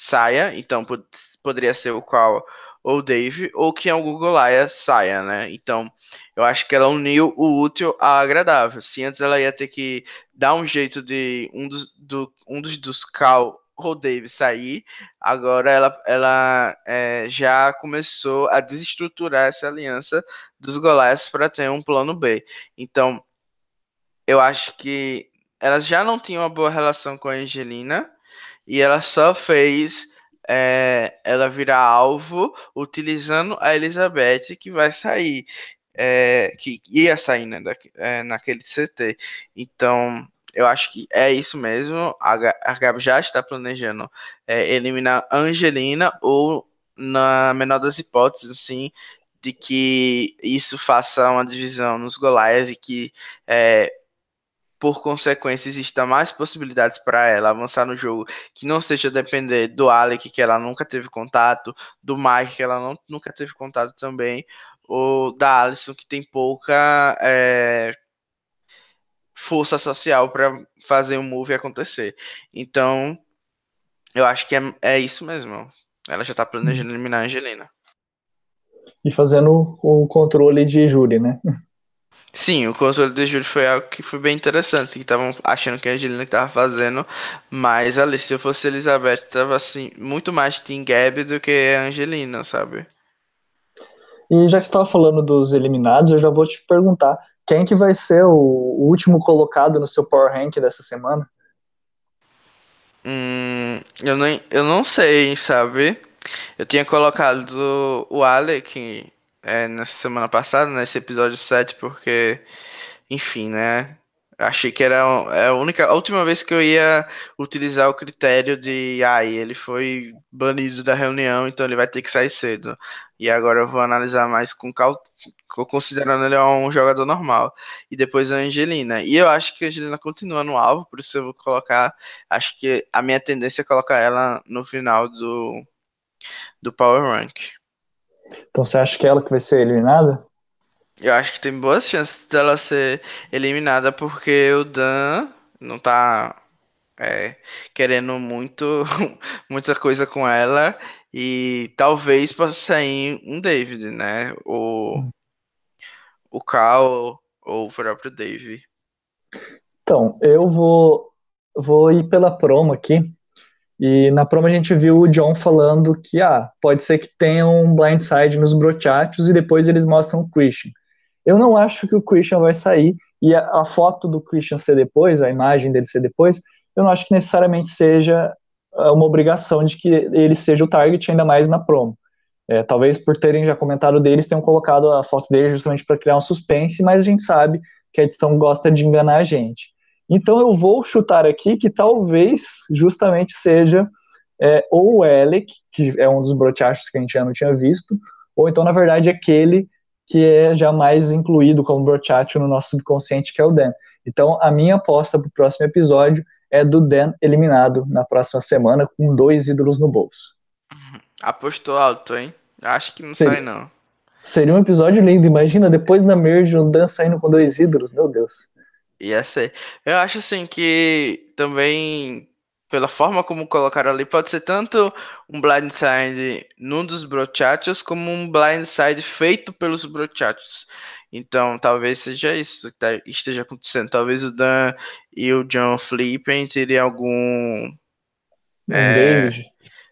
saia. Então pod poderia ser o qual ou o Dave, ou que algum Goliath saia, né? Então, eu acho que ela uniu o útil ao agradável. Se antes ela ia ter que dar um jeito de um dos, do, um dos, dos Cal o Dave sair, agora ela, ela é, já começou a desestruturar essa aliança dos Goliaths para ter um plano B. Então, eu acho que elas já não tinham uma boa relação com a Angelina e ela só fez é, ela virar alvo utilizando a Elizabeth que vai sair. É, que ia sair né, da, é, naquele CT. Então, eu acho que é isso mesmo. A, a Gabi já está planejando é, eliminar Angelina ou, na menor das hipóteses, assim, de que isso faça uma divisão nos Goliaths e que, é, por consequência, existam mais possibilidades para ela avançar no jogo que não seja depender do Alec, que ela nunca teve contato, do Mike, que ela não, nunca teve contato também, ou da Alison, que tem pouca. É, força social para fazer o um move acontecer. Então, eu acho que é, é isso mesmo. Ela já tá planejando eliminar a Angelina. E fazendo o controle de júri, né? Sim, o controle de júri foi algo que foi bem interessante. Que estavam achando que a Angelina que tava fazendo, mas ali, se eu fosse Elizabeth, tava assim, muito mais Team Gab do que a Angelina, sabe? E já que você estava falando dos eliminados, eu já vou te perguntar quem que vai ser o, o último colocado no seu Power Rank dessa semana? Hum, eu, não, eu não sei, sabe? Eu tinha colocado o Alec é, nessa semana passada, nesse episódio 7, porque, enfim, né? Achei que era é a única, a última vez que eu ia utilizar o critério de, ah, ele foi banido da reunião, então ele vai ter que sair cedo. E agora eu vou analisar mais com cautela, considerando ele um jogador normal. E depois a Angelina. E eu acho que a Angelina continua no alvo, por isso eu vou colocar, acho que a minha tendência é colocar ela no final do do Power Rank. Então você acha que é ela que vai ser eliminada? Eu acho que tem boas chances dela ser eliminada porque o Dan não tá é, querendo muito muita coisa com ela e talvez possa sair um David, né? O, o Cal ou o próprio Dave. Então, eu vou, vou ir pela promo aqui. E na promo a gente viu o John falando que ah, pode ser que tenha um blindside nos brochachos e depois eles mostram o Christian. Eu não acho que o Christian vai sair, e a, a, foto do Christian ser depois, a imagem dele ser depois, eu não acho que necessariamente seja ah, uma obrigação de que ele seja o target, ainda mais na promo. É, talvez por terem já comentado deles, tenham colocado a foto dele justamente para criar um suspense, mas a gente sabe que a edição gosta de enganar a gente. Então eu vou chutar aqui que talvez justamente seja é, ou o Alec, que é um dos brochachos que a gente já não tinha visto, ou então, na verdade, aquele que é jamais incluído como brochacho no nosso subconsciente, que é o Dan. Então, a minha aposta para o próximo episódio é do Dan eliminado na próxima semana com dois ídolos no bolso. Apostou alto, hein? Acho que não seria, sai, não. Seria um episódio lindo. Imagina, depois da merge, o Dan saindo com dois ídolos. Meu Deus. Ia ser. Eu acho, assim, que também pela forma como colocaram ali, pode ser tanto um blindside num dos brochachos, como um blindside feito pelos brochachos. Então, talvez seja isso que tá, esteja acontecendo. Talvez o Dan e o John flippem teriam algum. Um é,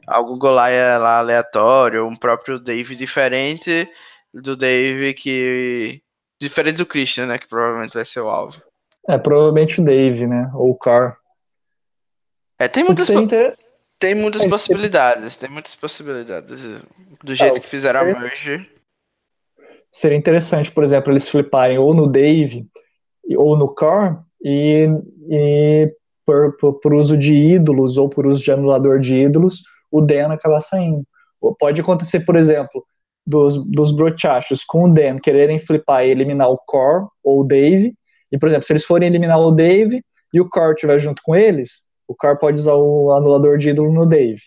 algum Goliath lá aleatório, um próprio Dave diferente do Dave que. Diferente do Christian, né? Que provavelmente vai ser o alvo. É, provavelmente o Dave, né? Ou o Carr. É, tem muitas, inter... tem muitas é, possibilidades, tem muitas possibilidades. Do jeito é, que fizeram a merge. Seria interessante, por exemplo, eles fliparem ou no Dave ou no Car e, e por, por, por, uso de ídolos ou por uso de anulador de ídolos, o Dan acabar saindo. Pode acontecer, por exemplo, dos, dos brochachos com o Dan quererem flipar e eliminar o Core ou o Dave, e, por exemplo, se eles forem eliminar o Dave e o Core estiver junto com eles, o Car pode usar o anulador de ídolo no Dave.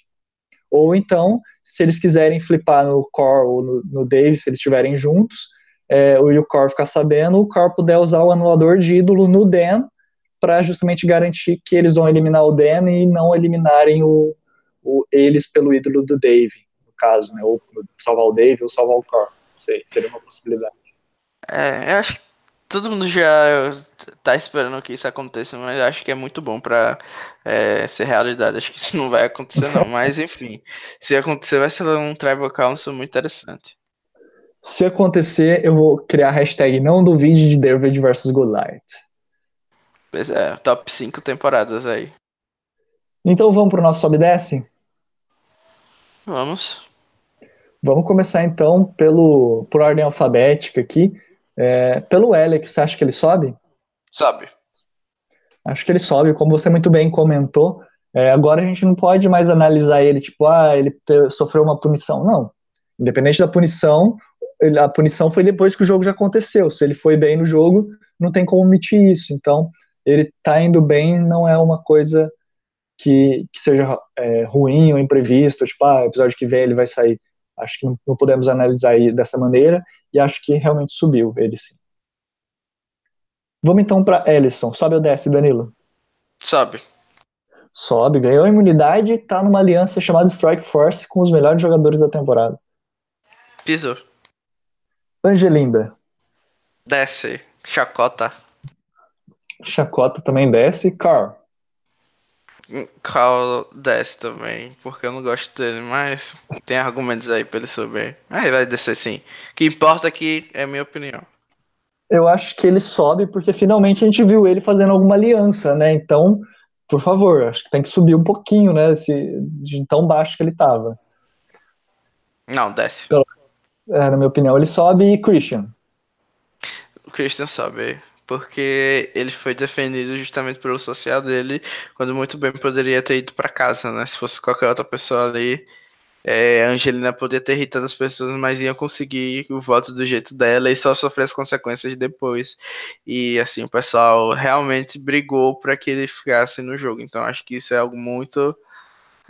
Ou então, se eles quiserem flipar no Core ou no, no Dave, se eles estiverem juntos, é, e o Core ficar sabendo, o Core puder usar o anulador de ídolo no Dan para justamente garantir que eles vão eliminar o Dan e não eliminarem o, o, eles pelo ídolo do Dave, no caso, né? Ou salvar o Dave ou salvar o Core. Não sei, seria uma possibilidade. É, eu acho que todo mundo já tá esperando que isso aconteça, mas acho que é muito bom para é, ser realidade. Acho que isso não vai acontecer, não. Mas enfim, se acontecer, vai ser um Tribal Council muito interessante. Se acontecer, eu vou criar a hashtag não duvide de David versus Goliath. Pois é, top 5 temporadas aí. Então vamos pro nosso sobe desce? Vamos. Vamos começar então pelo por ordem alfabética aqui. É, pelo Alex, você acha que ele sobe? Sobe. Acho que ele sobe, como você muito bem comentou. É, agora a gente não pode mais analisar ele, tipo, ah, ele sofreu uma punição. Não. Independente da punição, a punição foi depois que o jogo já aconteceu. Se ele foi bem no jogo, não tem como omitir isso. Então, ele tá indo bem não é uma coisa que, que seja é, ruim ou imprevisto, tipo, ah, episódio que vem ele vai sair. Acho que não, não podemos analisar dessa maneira e acho que realmente subiu ele sim. Vamos então para Ellison. Sobe ou desce, Danilo? Sobe. Sobe, ganhou a imunidade e tá numa aliança chamada Strike Force com os melhores jogadores da temporada. Pisou. Angelinda. Desce. Chacota. Chacota também desce. Carl. Carl desce também, porque eu não gosto dele, mas tem argumentos aí pra ele subir. Aí vai descer sim. O que importa aqui é a minha opinião. Eu acho que ele sobe porque finalmente a gente viu ele fazendo alguma aliança, né? Então, por favor, acho que tem que subir um pouquinho, né? Esse, de tão baixo que ele tava. Não, desce. Então, é, na minha opinião, ele sobe e Christian. O Christian sobe porque ele foi defendido justamente pelo social dele, quando muito bem poderia ter ido para casa, né? Se fosse qualquer outra pessoa ali, é, Angelina poderia ter irritado as pessoas, mas ia conseguir o voto do jeito dela e só sofrer as consequências depois. E assim, o pessoal realmente brigou para que ele ficasse no jogo. Então acho que isso é algo muito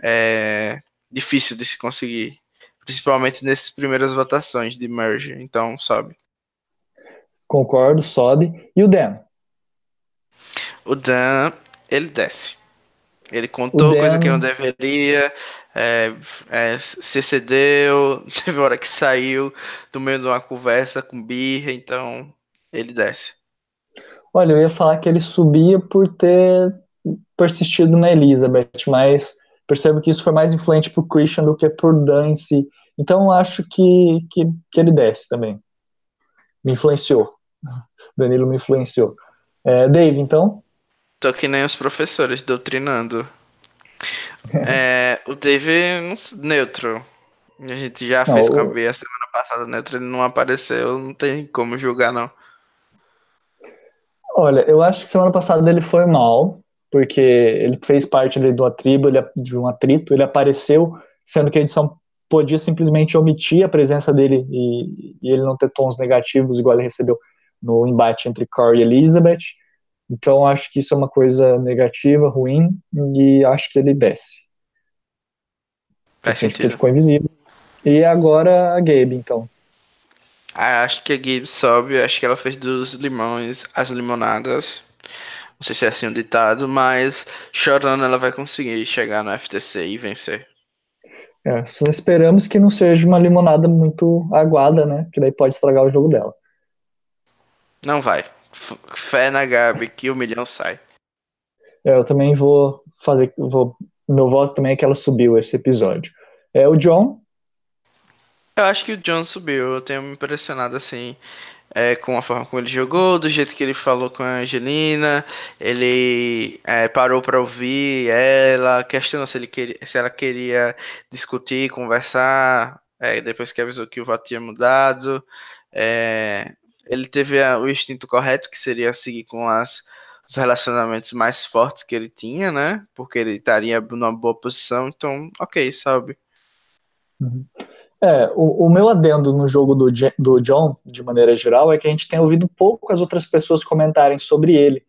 é, difícil de se conseguir, principalmente nessas primeiras votações de merge. Então, sobe. Concordo, sobe. E o Dan? O Dan, ele desce. Ele contou Dan... coisa que não deveria, é, é, se excedeu, teve hora que saiu do meio de uma conversa com birra, então ele desce. Olha, eu ia falar que ele subia por ter persistido na Elizabeth, mas percebo que isso foi mais influente pro Christian do que por Dan em si. Então acho que, que, que ele desce também. Me influenciou. Danilo me influenciou. É, Dave, então? Tô que nem os professores, doutrinando. é, o Dave, neutro. A gente já não, fez com a Bia semana passada, neutro, ele não apareceu, não tem como julgar, não. Olha, eu acho que semana passada ele foi mal, porque ele fez parte ali do atribo, ele, de um atrito, ele apareceu, sendo que a edição podia simplesmente omitir a presença dele e, e ele não ter tons negativos igual ele recebeu no embate entre Corey e Elizabeth. Então acho que isso é uma coisa negativa, ruim, e acho que ele desce. Faz sentido. Ele ficou invisível. E agora a Gabe, então. Ah, acho que a Gabe sobe, acho que ela fez dos limões as limonadas. Não sei se é assim o ditado, mas chorando ela vai conseguir chegar no FTC e vencer. É, só esperamos que não seja uma limonada muito aguada, né? Que daí pode estragar o jogo dela. Não vai. Fé na Gabi que o milhão sai. É, eu também vou fazer. Vou, meu voto também é que ela subiu esse episódio. É o John. Eu acho que o John subiu. Eu tenho me impressionado assim. É, com a forma como ele jogou, do jeito que ele falou com a Angelina, ele é, parou para ouvir ela, questionou se, ele queria, se ela queria discutir, conversar, é, depois que avisou que o voto tinha mudado. É, ele teve a, o instinto correto, que seria seguir com as, os relacionamentos mais fortes que ele tinha, né? Porque ele estaria numa boa posição, então, ok, sabe. Uhum. É, o, o, meu adendo no jogo do, do John, de maneira geral, é que a gente tem ouvido pouco as outras pessoas comentarem sobre ele,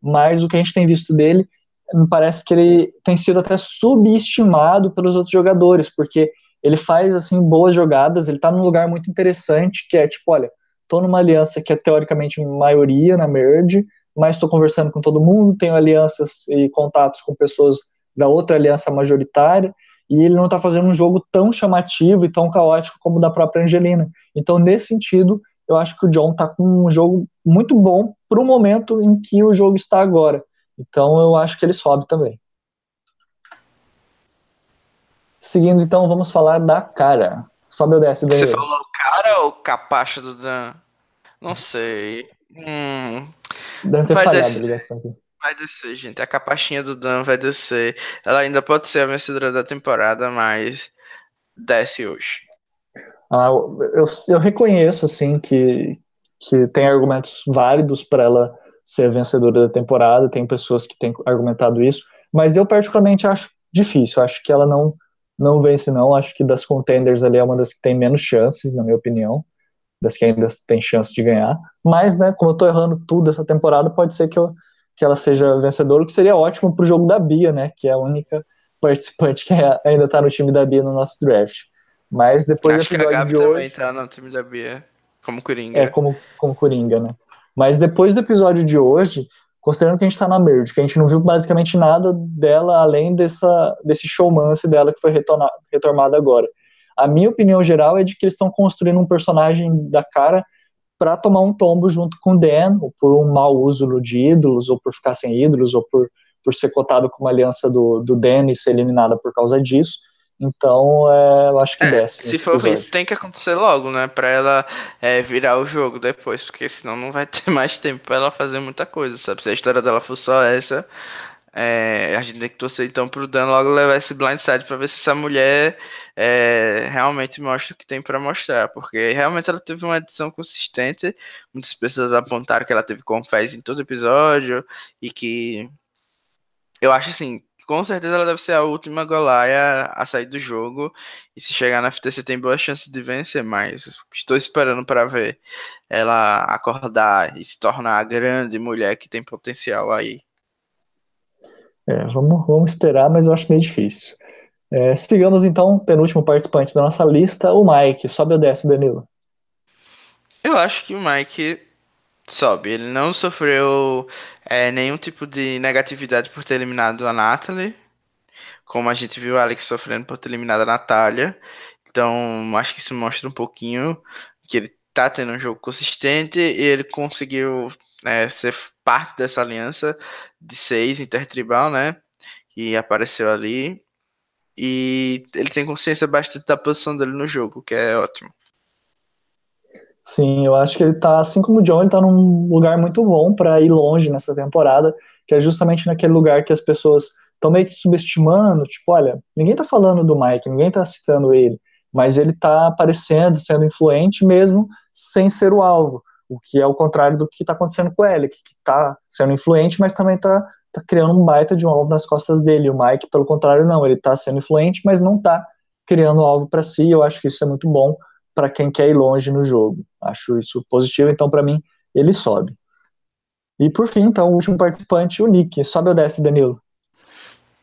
mas o que a gente tem visto dele, me parece que ele tem sido até subestimado pelos outros jogadores, porque ele faz, assim, boas jogadas, ele tá num lugar muito interessante, que é tipo, olha, estou numa aliança que é teoricamente maioria na merge, mas estou conversando com todo mundo, tenho alianças e contatos com pessoas da outra aliança majoritária, e ele não está fazendo um jogo tão chamativo e tão caótico como o da própria Angelina. Então, nesse sentido, eu acho que o John está com um jogo muito bom para o momento em que o jogo está agora. Então, eu acho que ele sobe também. Seguindo, então, vamos falar da cara. Sobe ou desce, Você falou cara ou capacha do Dan? Não sei. Hum, Deve ter vai falhado descer. a ligação aqui. Vai descer, gente. A capachinha do Dan vai descer. Ela ainda pode ser a vencedora da temporada, mas desce hoje. Ah, eu, eu reconheço, assim, que, que tem argumentos válidos para ela ser vencedora da temporada. Tem pessoas que têm argumentado isso. Mas eu, particularmente, acho difícil. Acho que ela não não vence não, acho que das contenders ali é uma das que tem menos chances, na minha opinião, das que ainda tem chance de ganhar, mas, né, como eu tô errando tudo essa temporada, pode ser que, eu, que ela seja vencedora, o que seria ótimo pro jogo da Bia, né, que é a única participante que ainda tá no time da Bia no nosso draft. Mas depois acho do episódio que a Gabi de hoje... também tá no time da Bia, como Coringa. É, como, como Coringa, né. Mas depois do episódio de hoje, considerando que a gente está na Merge, que a gente não viu basicamente nada dela além dessa, desse showmance dela que foi retomado agora. A minha opinião geral é de que eles estão construindo um personagem da cara para tomar um tombo junto com o Dan, ou por um mau uso de ídolos, ou por ficar sem ídolos, ou por por ser cotado como aliança do, do Dan e ser eliminada por causa disso. Então, é, eu acho que é, desce. Se for episódio. isso, tem que acontecer logo, né? Pra ela é, virar o jogo depois, porque senão não vai ter mais tempo pra ela fazer muita coisa, sabe? Se a história dela for só essa, é, a gente tem que torcer então pro Dan logo levar esse blindside pra ver se essa mulher é, realmente mostra o que tem para mostrar, porque realmente ela teve uma edição consistente. Muitas pessoas apontaram que ela teve confés em todo episódio e que eu acho assim com certeza ela deve ser a última Golaia a sair do jogo. E se chegar na FTC tem boa chance de vencer, mas estou esperando para ver ela acordar e se tornar a grande mulher que tem potencial aí. É, vamos, vamos esperar, mas eu acho meio difícil. É, sigamos então, penúltimo participante da nossa lista, o Mike. Sobe ou desce, Danilo? Eu acho que o Mike sobe. Ele não sofreu é, nenhum tipo de negatividade por ter eliminado a Natalie. Como a gente viu a Alex sofrendo por ter eliminado a Natália. Então, acho que isso mostra um pouquinho que ele tá tendo um jogo consistente e ele conseguiu é, ser parte dessa aliança de seis intertribal, né? Que apareceu ali. E ele tem consciência bastante da posição dele no jogo, que é ótimo. Sim, eu acho que ele tá, assim como o John, ele tá num lugar muito bom para ir longe nessa temporada, que é justamente naquele lugar que as pessoas estão meio que subestimando, tipo, olha, ninguém tá falando do Mike, ninguém tá citando ele, mas ele tá aparecendo, sendo influente mesmo sem ser o alvo, o que é o contrário do que tá acontecendo com ele, que, que tá sendo influente, mas também tá, tá criando um baita de um alvo nas costas dele. O Mike, pelo contrário, não, ele tá sendo influente, mas não tá criando alvo para si, eu acho que isso é muito bom para quem quer ir longe no jogo. Acho isso positivo, então para mim ele sobe. E por fim, então, o último participante, o Nick. Sobe ou desce, Danilo?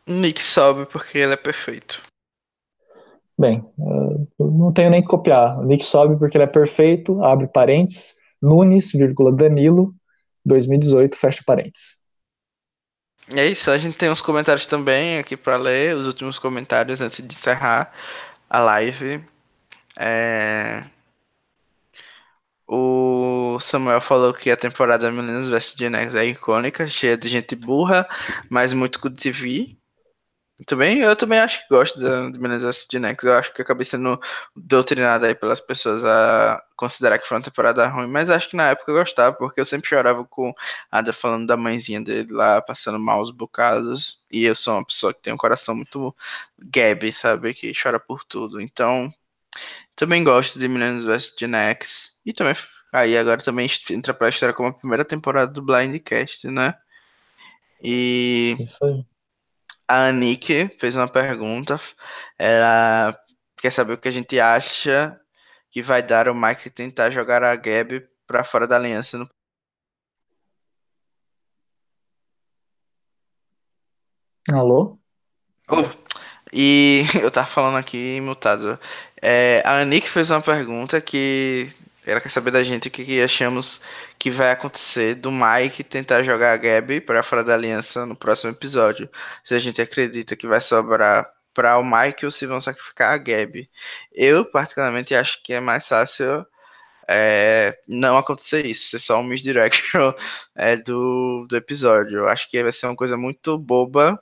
Nick sobe porque ele é perfeito. Bem, uh, não tenho nem que copiar. O Nick sobe porque ele é perfeito, abre parênteses, Nunes, vírgula, Danilo, 2018, fecha parênteses. É isso, a gente tem uns comentários também aqui para ler, os últimos comentários antes de encerrar a live. É... O Samuel falou que a temporada Meninas vs Genex é icônica, cheia de gente burra, mas muito good TV. Também, eu também acho que gosto de Meninas vs Genex. Eu acho que acabei sendo doutrinado aí pelas pessoas a considerar que foi uma temporada ruim, mas acho que na época eu gostava, porque eu sempre chorava com a Ada falando da mãezinha dele lá, passando mal os bocados. E eu sou uma pessoa que tem um coração muito Gabi, sabe? Que chora por tudo. Então, também gosto de Millennials vs Gen X. E também. Aí agora também entra pra história como a primeira temporada do Blindcast, né? E. Isso aí. A Anik fez uma pergunta. Ela quer saber o que a gente acha que vai dar o Mike tentar jogar a Gab pra fora da aliança no. Alô? Oh, e eu tava falando aqui mutado. É, a Anik fez uma pergunta que ela quer saber da gente o que, que achamos que vai acontecer do Mike tentar jogar a Gabi para fora da aliança no próximo episódio. Se a gente acredita que vai sobrar para o Mike ou se vão sacrificar a Gabi. Eu, particularmente, acho que é mais fácil é, não acontecer isso, ser só um misdirection é, do, do episódio. Eu acho que vai ser uma coisa muito boba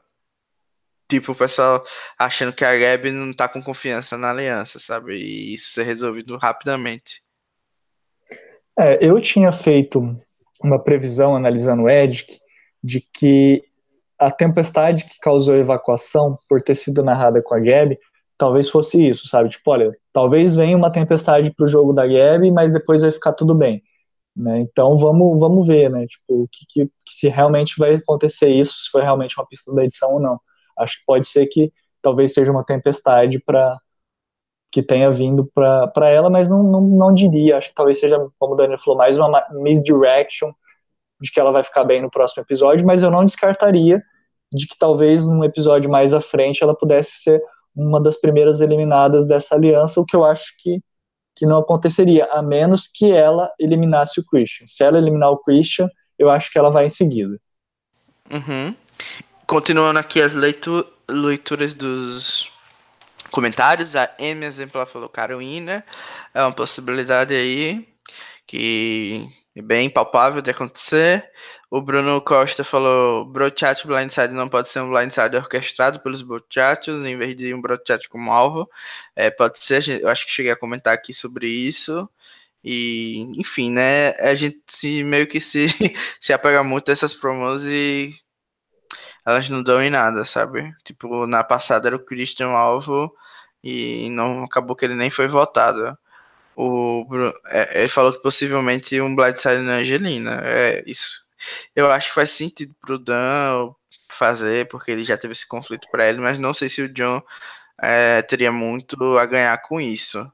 tipo, o pessoal achando que a Gabi não tá com confiança na aliança, sabe? E isso ser resolvido rapidamente. É, eu tinha feito uma previsão analisando o Edic de que a tempestade que causou a evacuação, por ter sido narrada com a Gabi, talvez fosse isso, sabe? Tipo, olha, talvez venha uma tempestade pro jogo da Gabi, mas depois vai ficar tudo bem. Né? Então vamos, vamos ver, né? Tipo, que, que, se realmente vai acontecer isso, se foi realmente uma pista da edição ou não. Acho que pode ser que talvez seja uma tempestade para que tenha vindo para ela, mas não, não, não diria. Acho que talvez seja, como o Daniel falou, mais uma misdirection de que ela vai ficar bem no próximo episódio, mas eu não descartaria de que talvez num episódio mais à frente ela pudesse ser uma das primeiras eliminadas dessa aliança, o que eu acho que, que não aconteceria, a menos que ela eliminasse o Christian. Se ela eliminar o Christian, eu acho que ela vai em seguida. Uhum. Continuando aqui as leitu leituras dos comentários, a M exemplar falou Carolina, é uma possibilidade aí que é bem palpável de acontecer. O Bruno Costa falou: Brochat Blindside não pode ser um blindside orquestrado pelos Brochatios, em vez de um Brochat como alvo. É, pode ser, eu acho que cheguei a comentar aqui sobre isso. E, enfim, né? A gente meio que se, se apega muito a essas promos e elas não dão em nada, sabe? Tipo, na passada era o Christian alvo e não acabou que ele nem foi votado. O, é, ele falou que possivelmente um Blindside na Angelina. É isso eu acho que faz sentido pro Dan fazer, porque ele já teve esse conflito para ele, mas não sei se o John é, teria muito a ganhar com isso.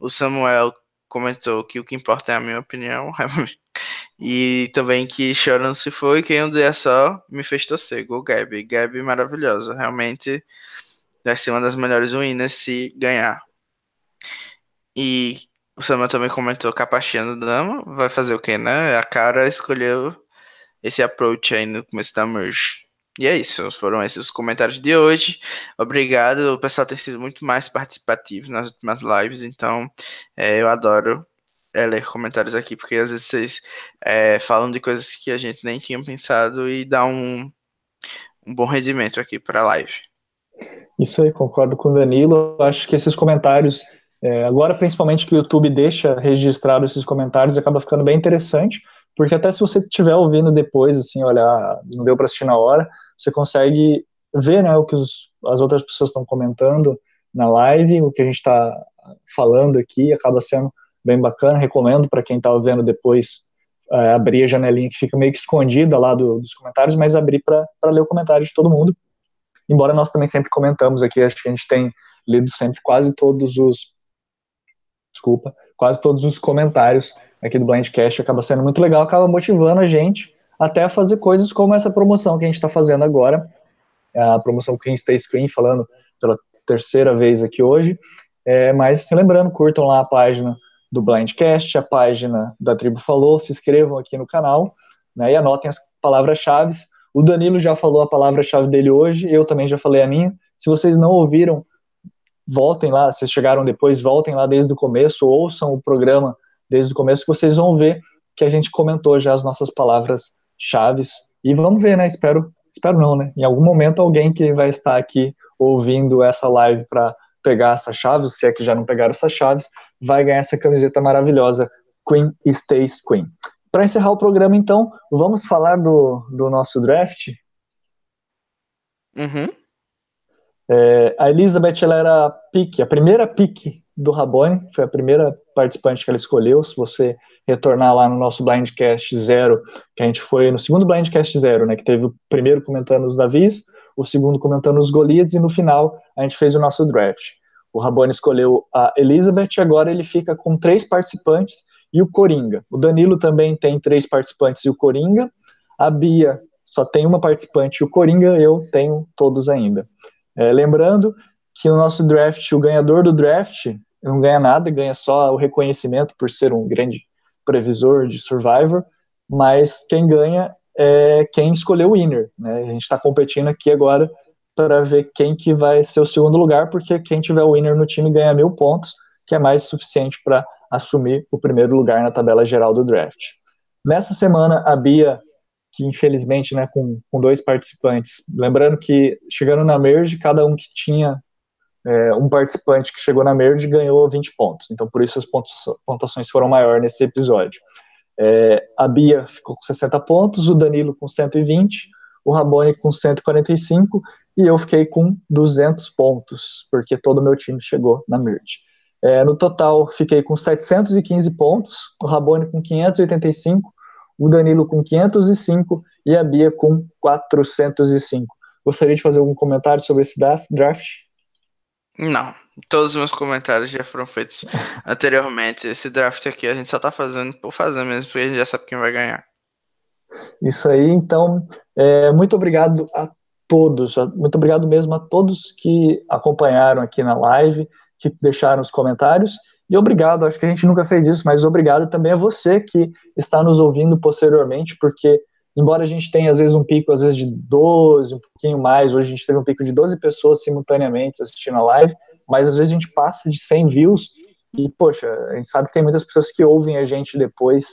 O Samuel comentou que o que importa é a minha opinião. e também que chorando se foi, quem um dia só me fez torcer. Gol Gabi. Gabi maravilhosa. Realmente vai ser uma das melhores ruínas se ganhar. E o Samuel também comentou capacheando dama. Vai fazer o que, né? A cara escolheu esse approach aí no começo da merge. E é isso, foram esses os comentários de hoje. Obrigado, o pessoal tem sido muito mais participativo nas últimas lives, então é, eu adoro é, ler comentários aqui, porque às vezes vocês é, falam de coisas que a gente nem tinha pensado e dá um, um bom rendimento aqui para a live. Isso aí, concordo com o Danilo. Acho que esses comentários, é, agora principalmente que o YouTube deixa registrado esses comentários, acaba ficando bem interessante porque até se você estiver ouvindo depois, assim, olhar, não deu para assistir na hora, você consegue ver, né, o que os, as outras pessoas estão comentando na live, o que a gente está falando aqui, acaba sendo bem bacana, recomendo para quem está vendo depois é, abrir a janelinha que fica meio que escondida lá do, dos comentários, mas abrir para ler o comentário de todo mundo. Embora nós também sempre comentamos aqui, acho que a gente tem lido sempre quase todos os desculpa, quase todos os comentários aqui do Blindcast acaba sendo muito legal, acaba motivando a gente até a fazer coisas como essa promoção que a gente está fazendo agora, a promoção Queen Stay Screen, falando pela terceira vez aqui hoje. É, mas lembrando, curtam lá a página do Blindcast, a página da Tribo Falou, se inscrevam aqui no canal né, e anotem as palavras-chave. O Danilo já falou a palavra-chave dele hoje, eu também já falei a minha. Se vocês não ouviram, voltem lá, se chegaram depois, voltem lá desde o começo, ouçam o programa desde o começo, que vocês vão ver que a gente comentou já as nossas palavras chaves e vamos ver, né? Espero, espero não, né? Em algum momento alguém que vai estar aqui ouvindo essa live para pegar essas chaves, se é que já não pegaram essas chaves, vai ganhar essa camiseta maravilhosa Queen Stays Queen. Para encerrar o programa, então, vamos falar do, do nosso draft. Uhum. É, a Elizabeth ela era a pique, a primeira pique do Rabone, foi a primeira participante que ela escolheu. Se você retornar lá no nosso Blindcast Zero, que a gente foi no segundo Blindcast Zero, né, que teve o primeiro comentando os Davis, o segundo comentando os Goliaths, e no final a gente fez o nosso draft. O Rabone escolheu a Elizabeth, agora ele fica com três participantes e o Coringa. O Danilo também tem três participantes e o Coringa. A Bia só tem uma participante e o Coringa, eu tenho todos ainda. É, lembrando que o nosso draft, o ganhador do draft, não ganha nada, ganha só o reconhecimento por ser um grande previsor de Survivor, mas quem ganha é quem escolheu o winner, né? A gente está competindo aqui agora para ver quem que vai ser o segundo lugar, porque quem tiver o winner no time ganha mil pontos, que é mais suficiente para assumir o primeiro lugar na tabela geral do draft. Nessa semana, a Bia, que infelizmente, né, com, com dois participantes, lembrando que chegando na merge, cada um que tinha é, um participante que chegou na merge ganhou 20 pontos. Então, por isso as pontuações foram maiores nesse episódio. É, a Bia ficou com 60 pontos, o Danilo com 120, o Rabone com 145 e eu fiquei com 200 pontos, porque todo o meu time chegou na merge. É, no total, fiquei com 715 pontos, o Rabone com 585, o Danilo com 505 e a Bia com 405. Gostaria de fazer algum comentário sobre esse draft? Não. Todos os meus comentários já foram feitos anteriormente. Esse draft aqui a gente só tá fazendo por fazer mesmo, porque a gente já sabe quem vai ganhar. Isso aí, então, é, muito obrigado a todos, muito obrigado mesmo a todos que acompanharam aqui na live, que deixaram os comentários, e obrigado, acho que a gente nunca fez isso, mas obrigado também a você que está nos ouvindo posteriormente, porque embora a gente tenha às vezes um pico às vezes de 12, um pouquinho mais, hoje a gente teve um pico de 12 pessoas simultaneamente assistindo a live, mas às vezes a gente passa de 100 views e, poxa, a gente sabe que tem muitas pessoas que ouvem a gente depois,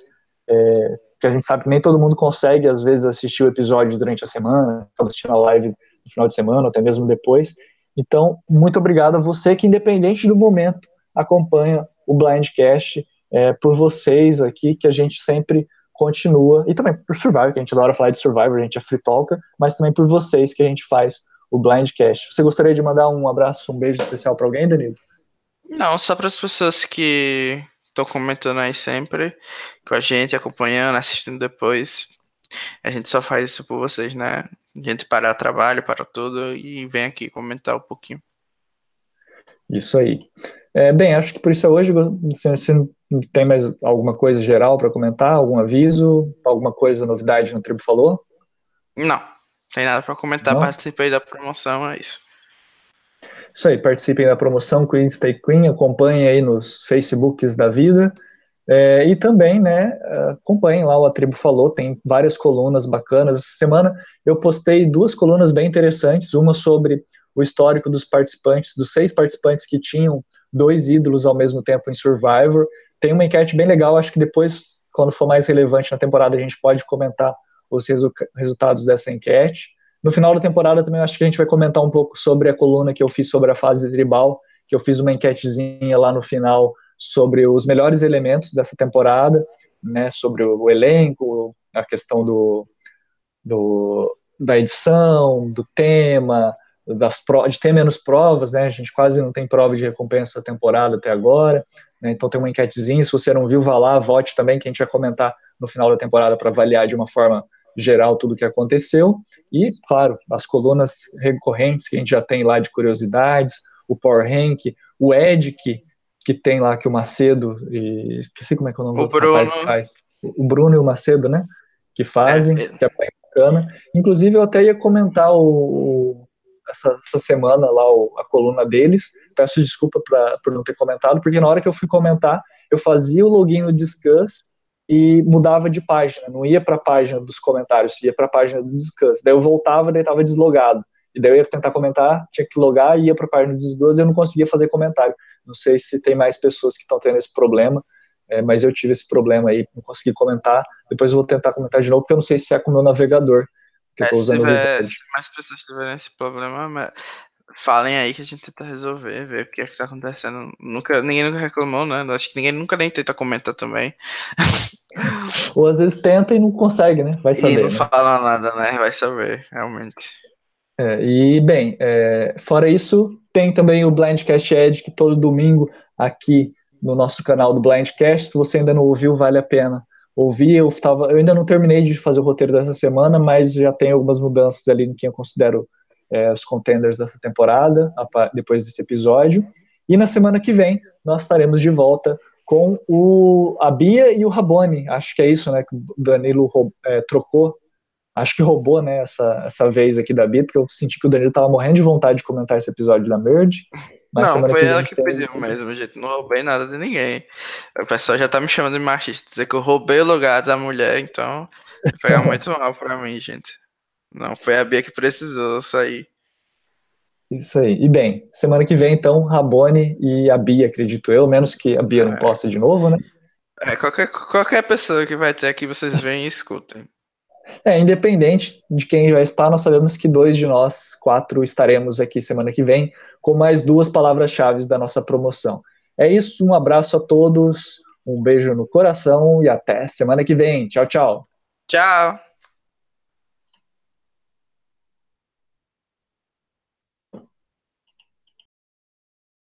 é, que a gente sabe que nem todo mundo consegue, às vezes, assistir o episódio durante a semana, assistir a live no final de semana, até mesmo depois. Então, muito obrigado a você que, independente do momento, acompanha o Blindcast, é, por vocês aqui, que a gente sempre continua, e também por Survivor, que a gente adora falar de Survivor, a gente é free talker, mas também por vocês que a gente faz o Blindcast. Você gostaria de mandar um abraço, um beijo especial para alguém, Danilo? Não, só para as pessoas que estão comentando aí sempre com a gente, acompanhando, assistindo depois. A gente só faz isso por vocês, né? A gente para o trabalho, para tudo e vem aqui comentar um pouquinho. Isso aí. É, bem, acho que por isso é hoje. Você tem mais alguma coisa geral para comentar? Algum aviso? Alguma coisa, novidade no Tribo Falou? Não, tem nada para comentar. Não? Participei da promoção, é isso. Isso aí, participem da promoção Queen Stay Queen, acompanhem aí nos Facebooks da vida. É, e também, né, acompanhem lá o A Tribo Falou, tem várias colunas bacanas. Essa semana eu postei duas colunas bem interessantes, uma sobre o histórico dos participantes, dos seis participantes que tinham dois ídolos ao mesmo tempo em Survivor. Tem uma enquete bem legal, acho que depois, quando for mais relevante na temporada, a gente pode comentar os resu resultados dessa enquete. No final da temporada também acho que a gente vai comentar um pouco sobre a coluna que eu fiz sobre a fase tribal, que eu fiz uma enquetezinha lá no final sobre os melhores elementos dessa temporada, né, sobre o elenco, a questão do, do da edição, do tema, das de ter menos provas, né? A gente quase não tem prova de recompensa da temporada até agora, né? Então tem uma enquetezinha, se você não viu, vá lá, vote também, que a gente vai comentar no final da temporada para avaliar de uma forma geral tudo o que aconteceu, e, claro, as colunas recorrentes que a gente já tem lá de curiosidades, o Power Rank, o Ed, que, que tem lá que o Macedo, e, esqueci como é que é o nome o do Bruno. rapaz que faz, o Bruno e o Macedo, né, que fazem, é, é. que é bem bacana. Inclusive, eu até ia comentar o, essa, essa semana lá o, a coluna deles, peço desculpa pra, por não ter comentado, porque na hora que eu fui comentar, eu fazia o login no Discuss, e mudava de página, não ia para a página dos comentários, ia para a página do Discuss. Daí eu voltava, daí estava deslogado. E daí eu ia tentar comentar, tinha que logar, ia para a página do Discuss e eu não conseguia fazer comentário. Não sei se tem mais pessoas que estão tendo esse problema, é, mas eu tive esse problema aí, não consegui comentar. Depois eu vou tentar comentar de novo, porque eu não sei se é com o meu navegador. Que é, eu tô usando se, tiver, se mais pessoas tiverem esse problema, falem aí que a gente tenta resolver, ver o que é que tá acontecendo. Nunca, ninguém nunca reclamou, né? Acho que ninguém nunca nem tenta comentar também. Ou às vezes tenta e não consegue, né? Vai saber. E não né? fala nada, né? Vai saber, realmente. É, e, bem, é, fora isso, tem também o Blindcast Edge, que todo domingo aqui no nosso canal do Blindcast, se você ainda não ouviu, vale a pena ouvir. Eu, tava, eu ainda não terminei de fazer o roteiro dessa semana, mas já tem algumas mudanças ali no que eu considero é, os contenders dessa temporada, depois desse episódio. E na semana que vem nós estaremos de volta com o, a Bia e o Rabone. Acho que é isso, né? Que o Danilo é, trocou. Acho que roubou, né, essa, essa vez aqui da Bia, porque eu senti que o Danilo tava morrendo de vontade de comentar esse episódio da Merge. não, foi que ela que tem... pediu mesmo, gente. Não roubei nada de ninguém. O pessoal já tá me chamando de machista, dizer que eu roubei o lugar da mulher, então foi muito mal pra mim, gente. Não, foi a Bia que precisou sair. Isso aí. E bem, semana que vem, então, Rabone e a Bia, acredito eu, menos que a Bia é. não possa de novo, né? É, qualquer, qualquer pessoa que vai ter aqui, vocês veem e escutem. É, independente de quem vai estar, nós sabemos que dois de nós, quatro, estaremos aqui semana que vem com mais duas palavras-chave da nossa promoção. É isso, um abraço a todos, um beijo no coração e até semana que vem. Tchau, tchau. Tchau.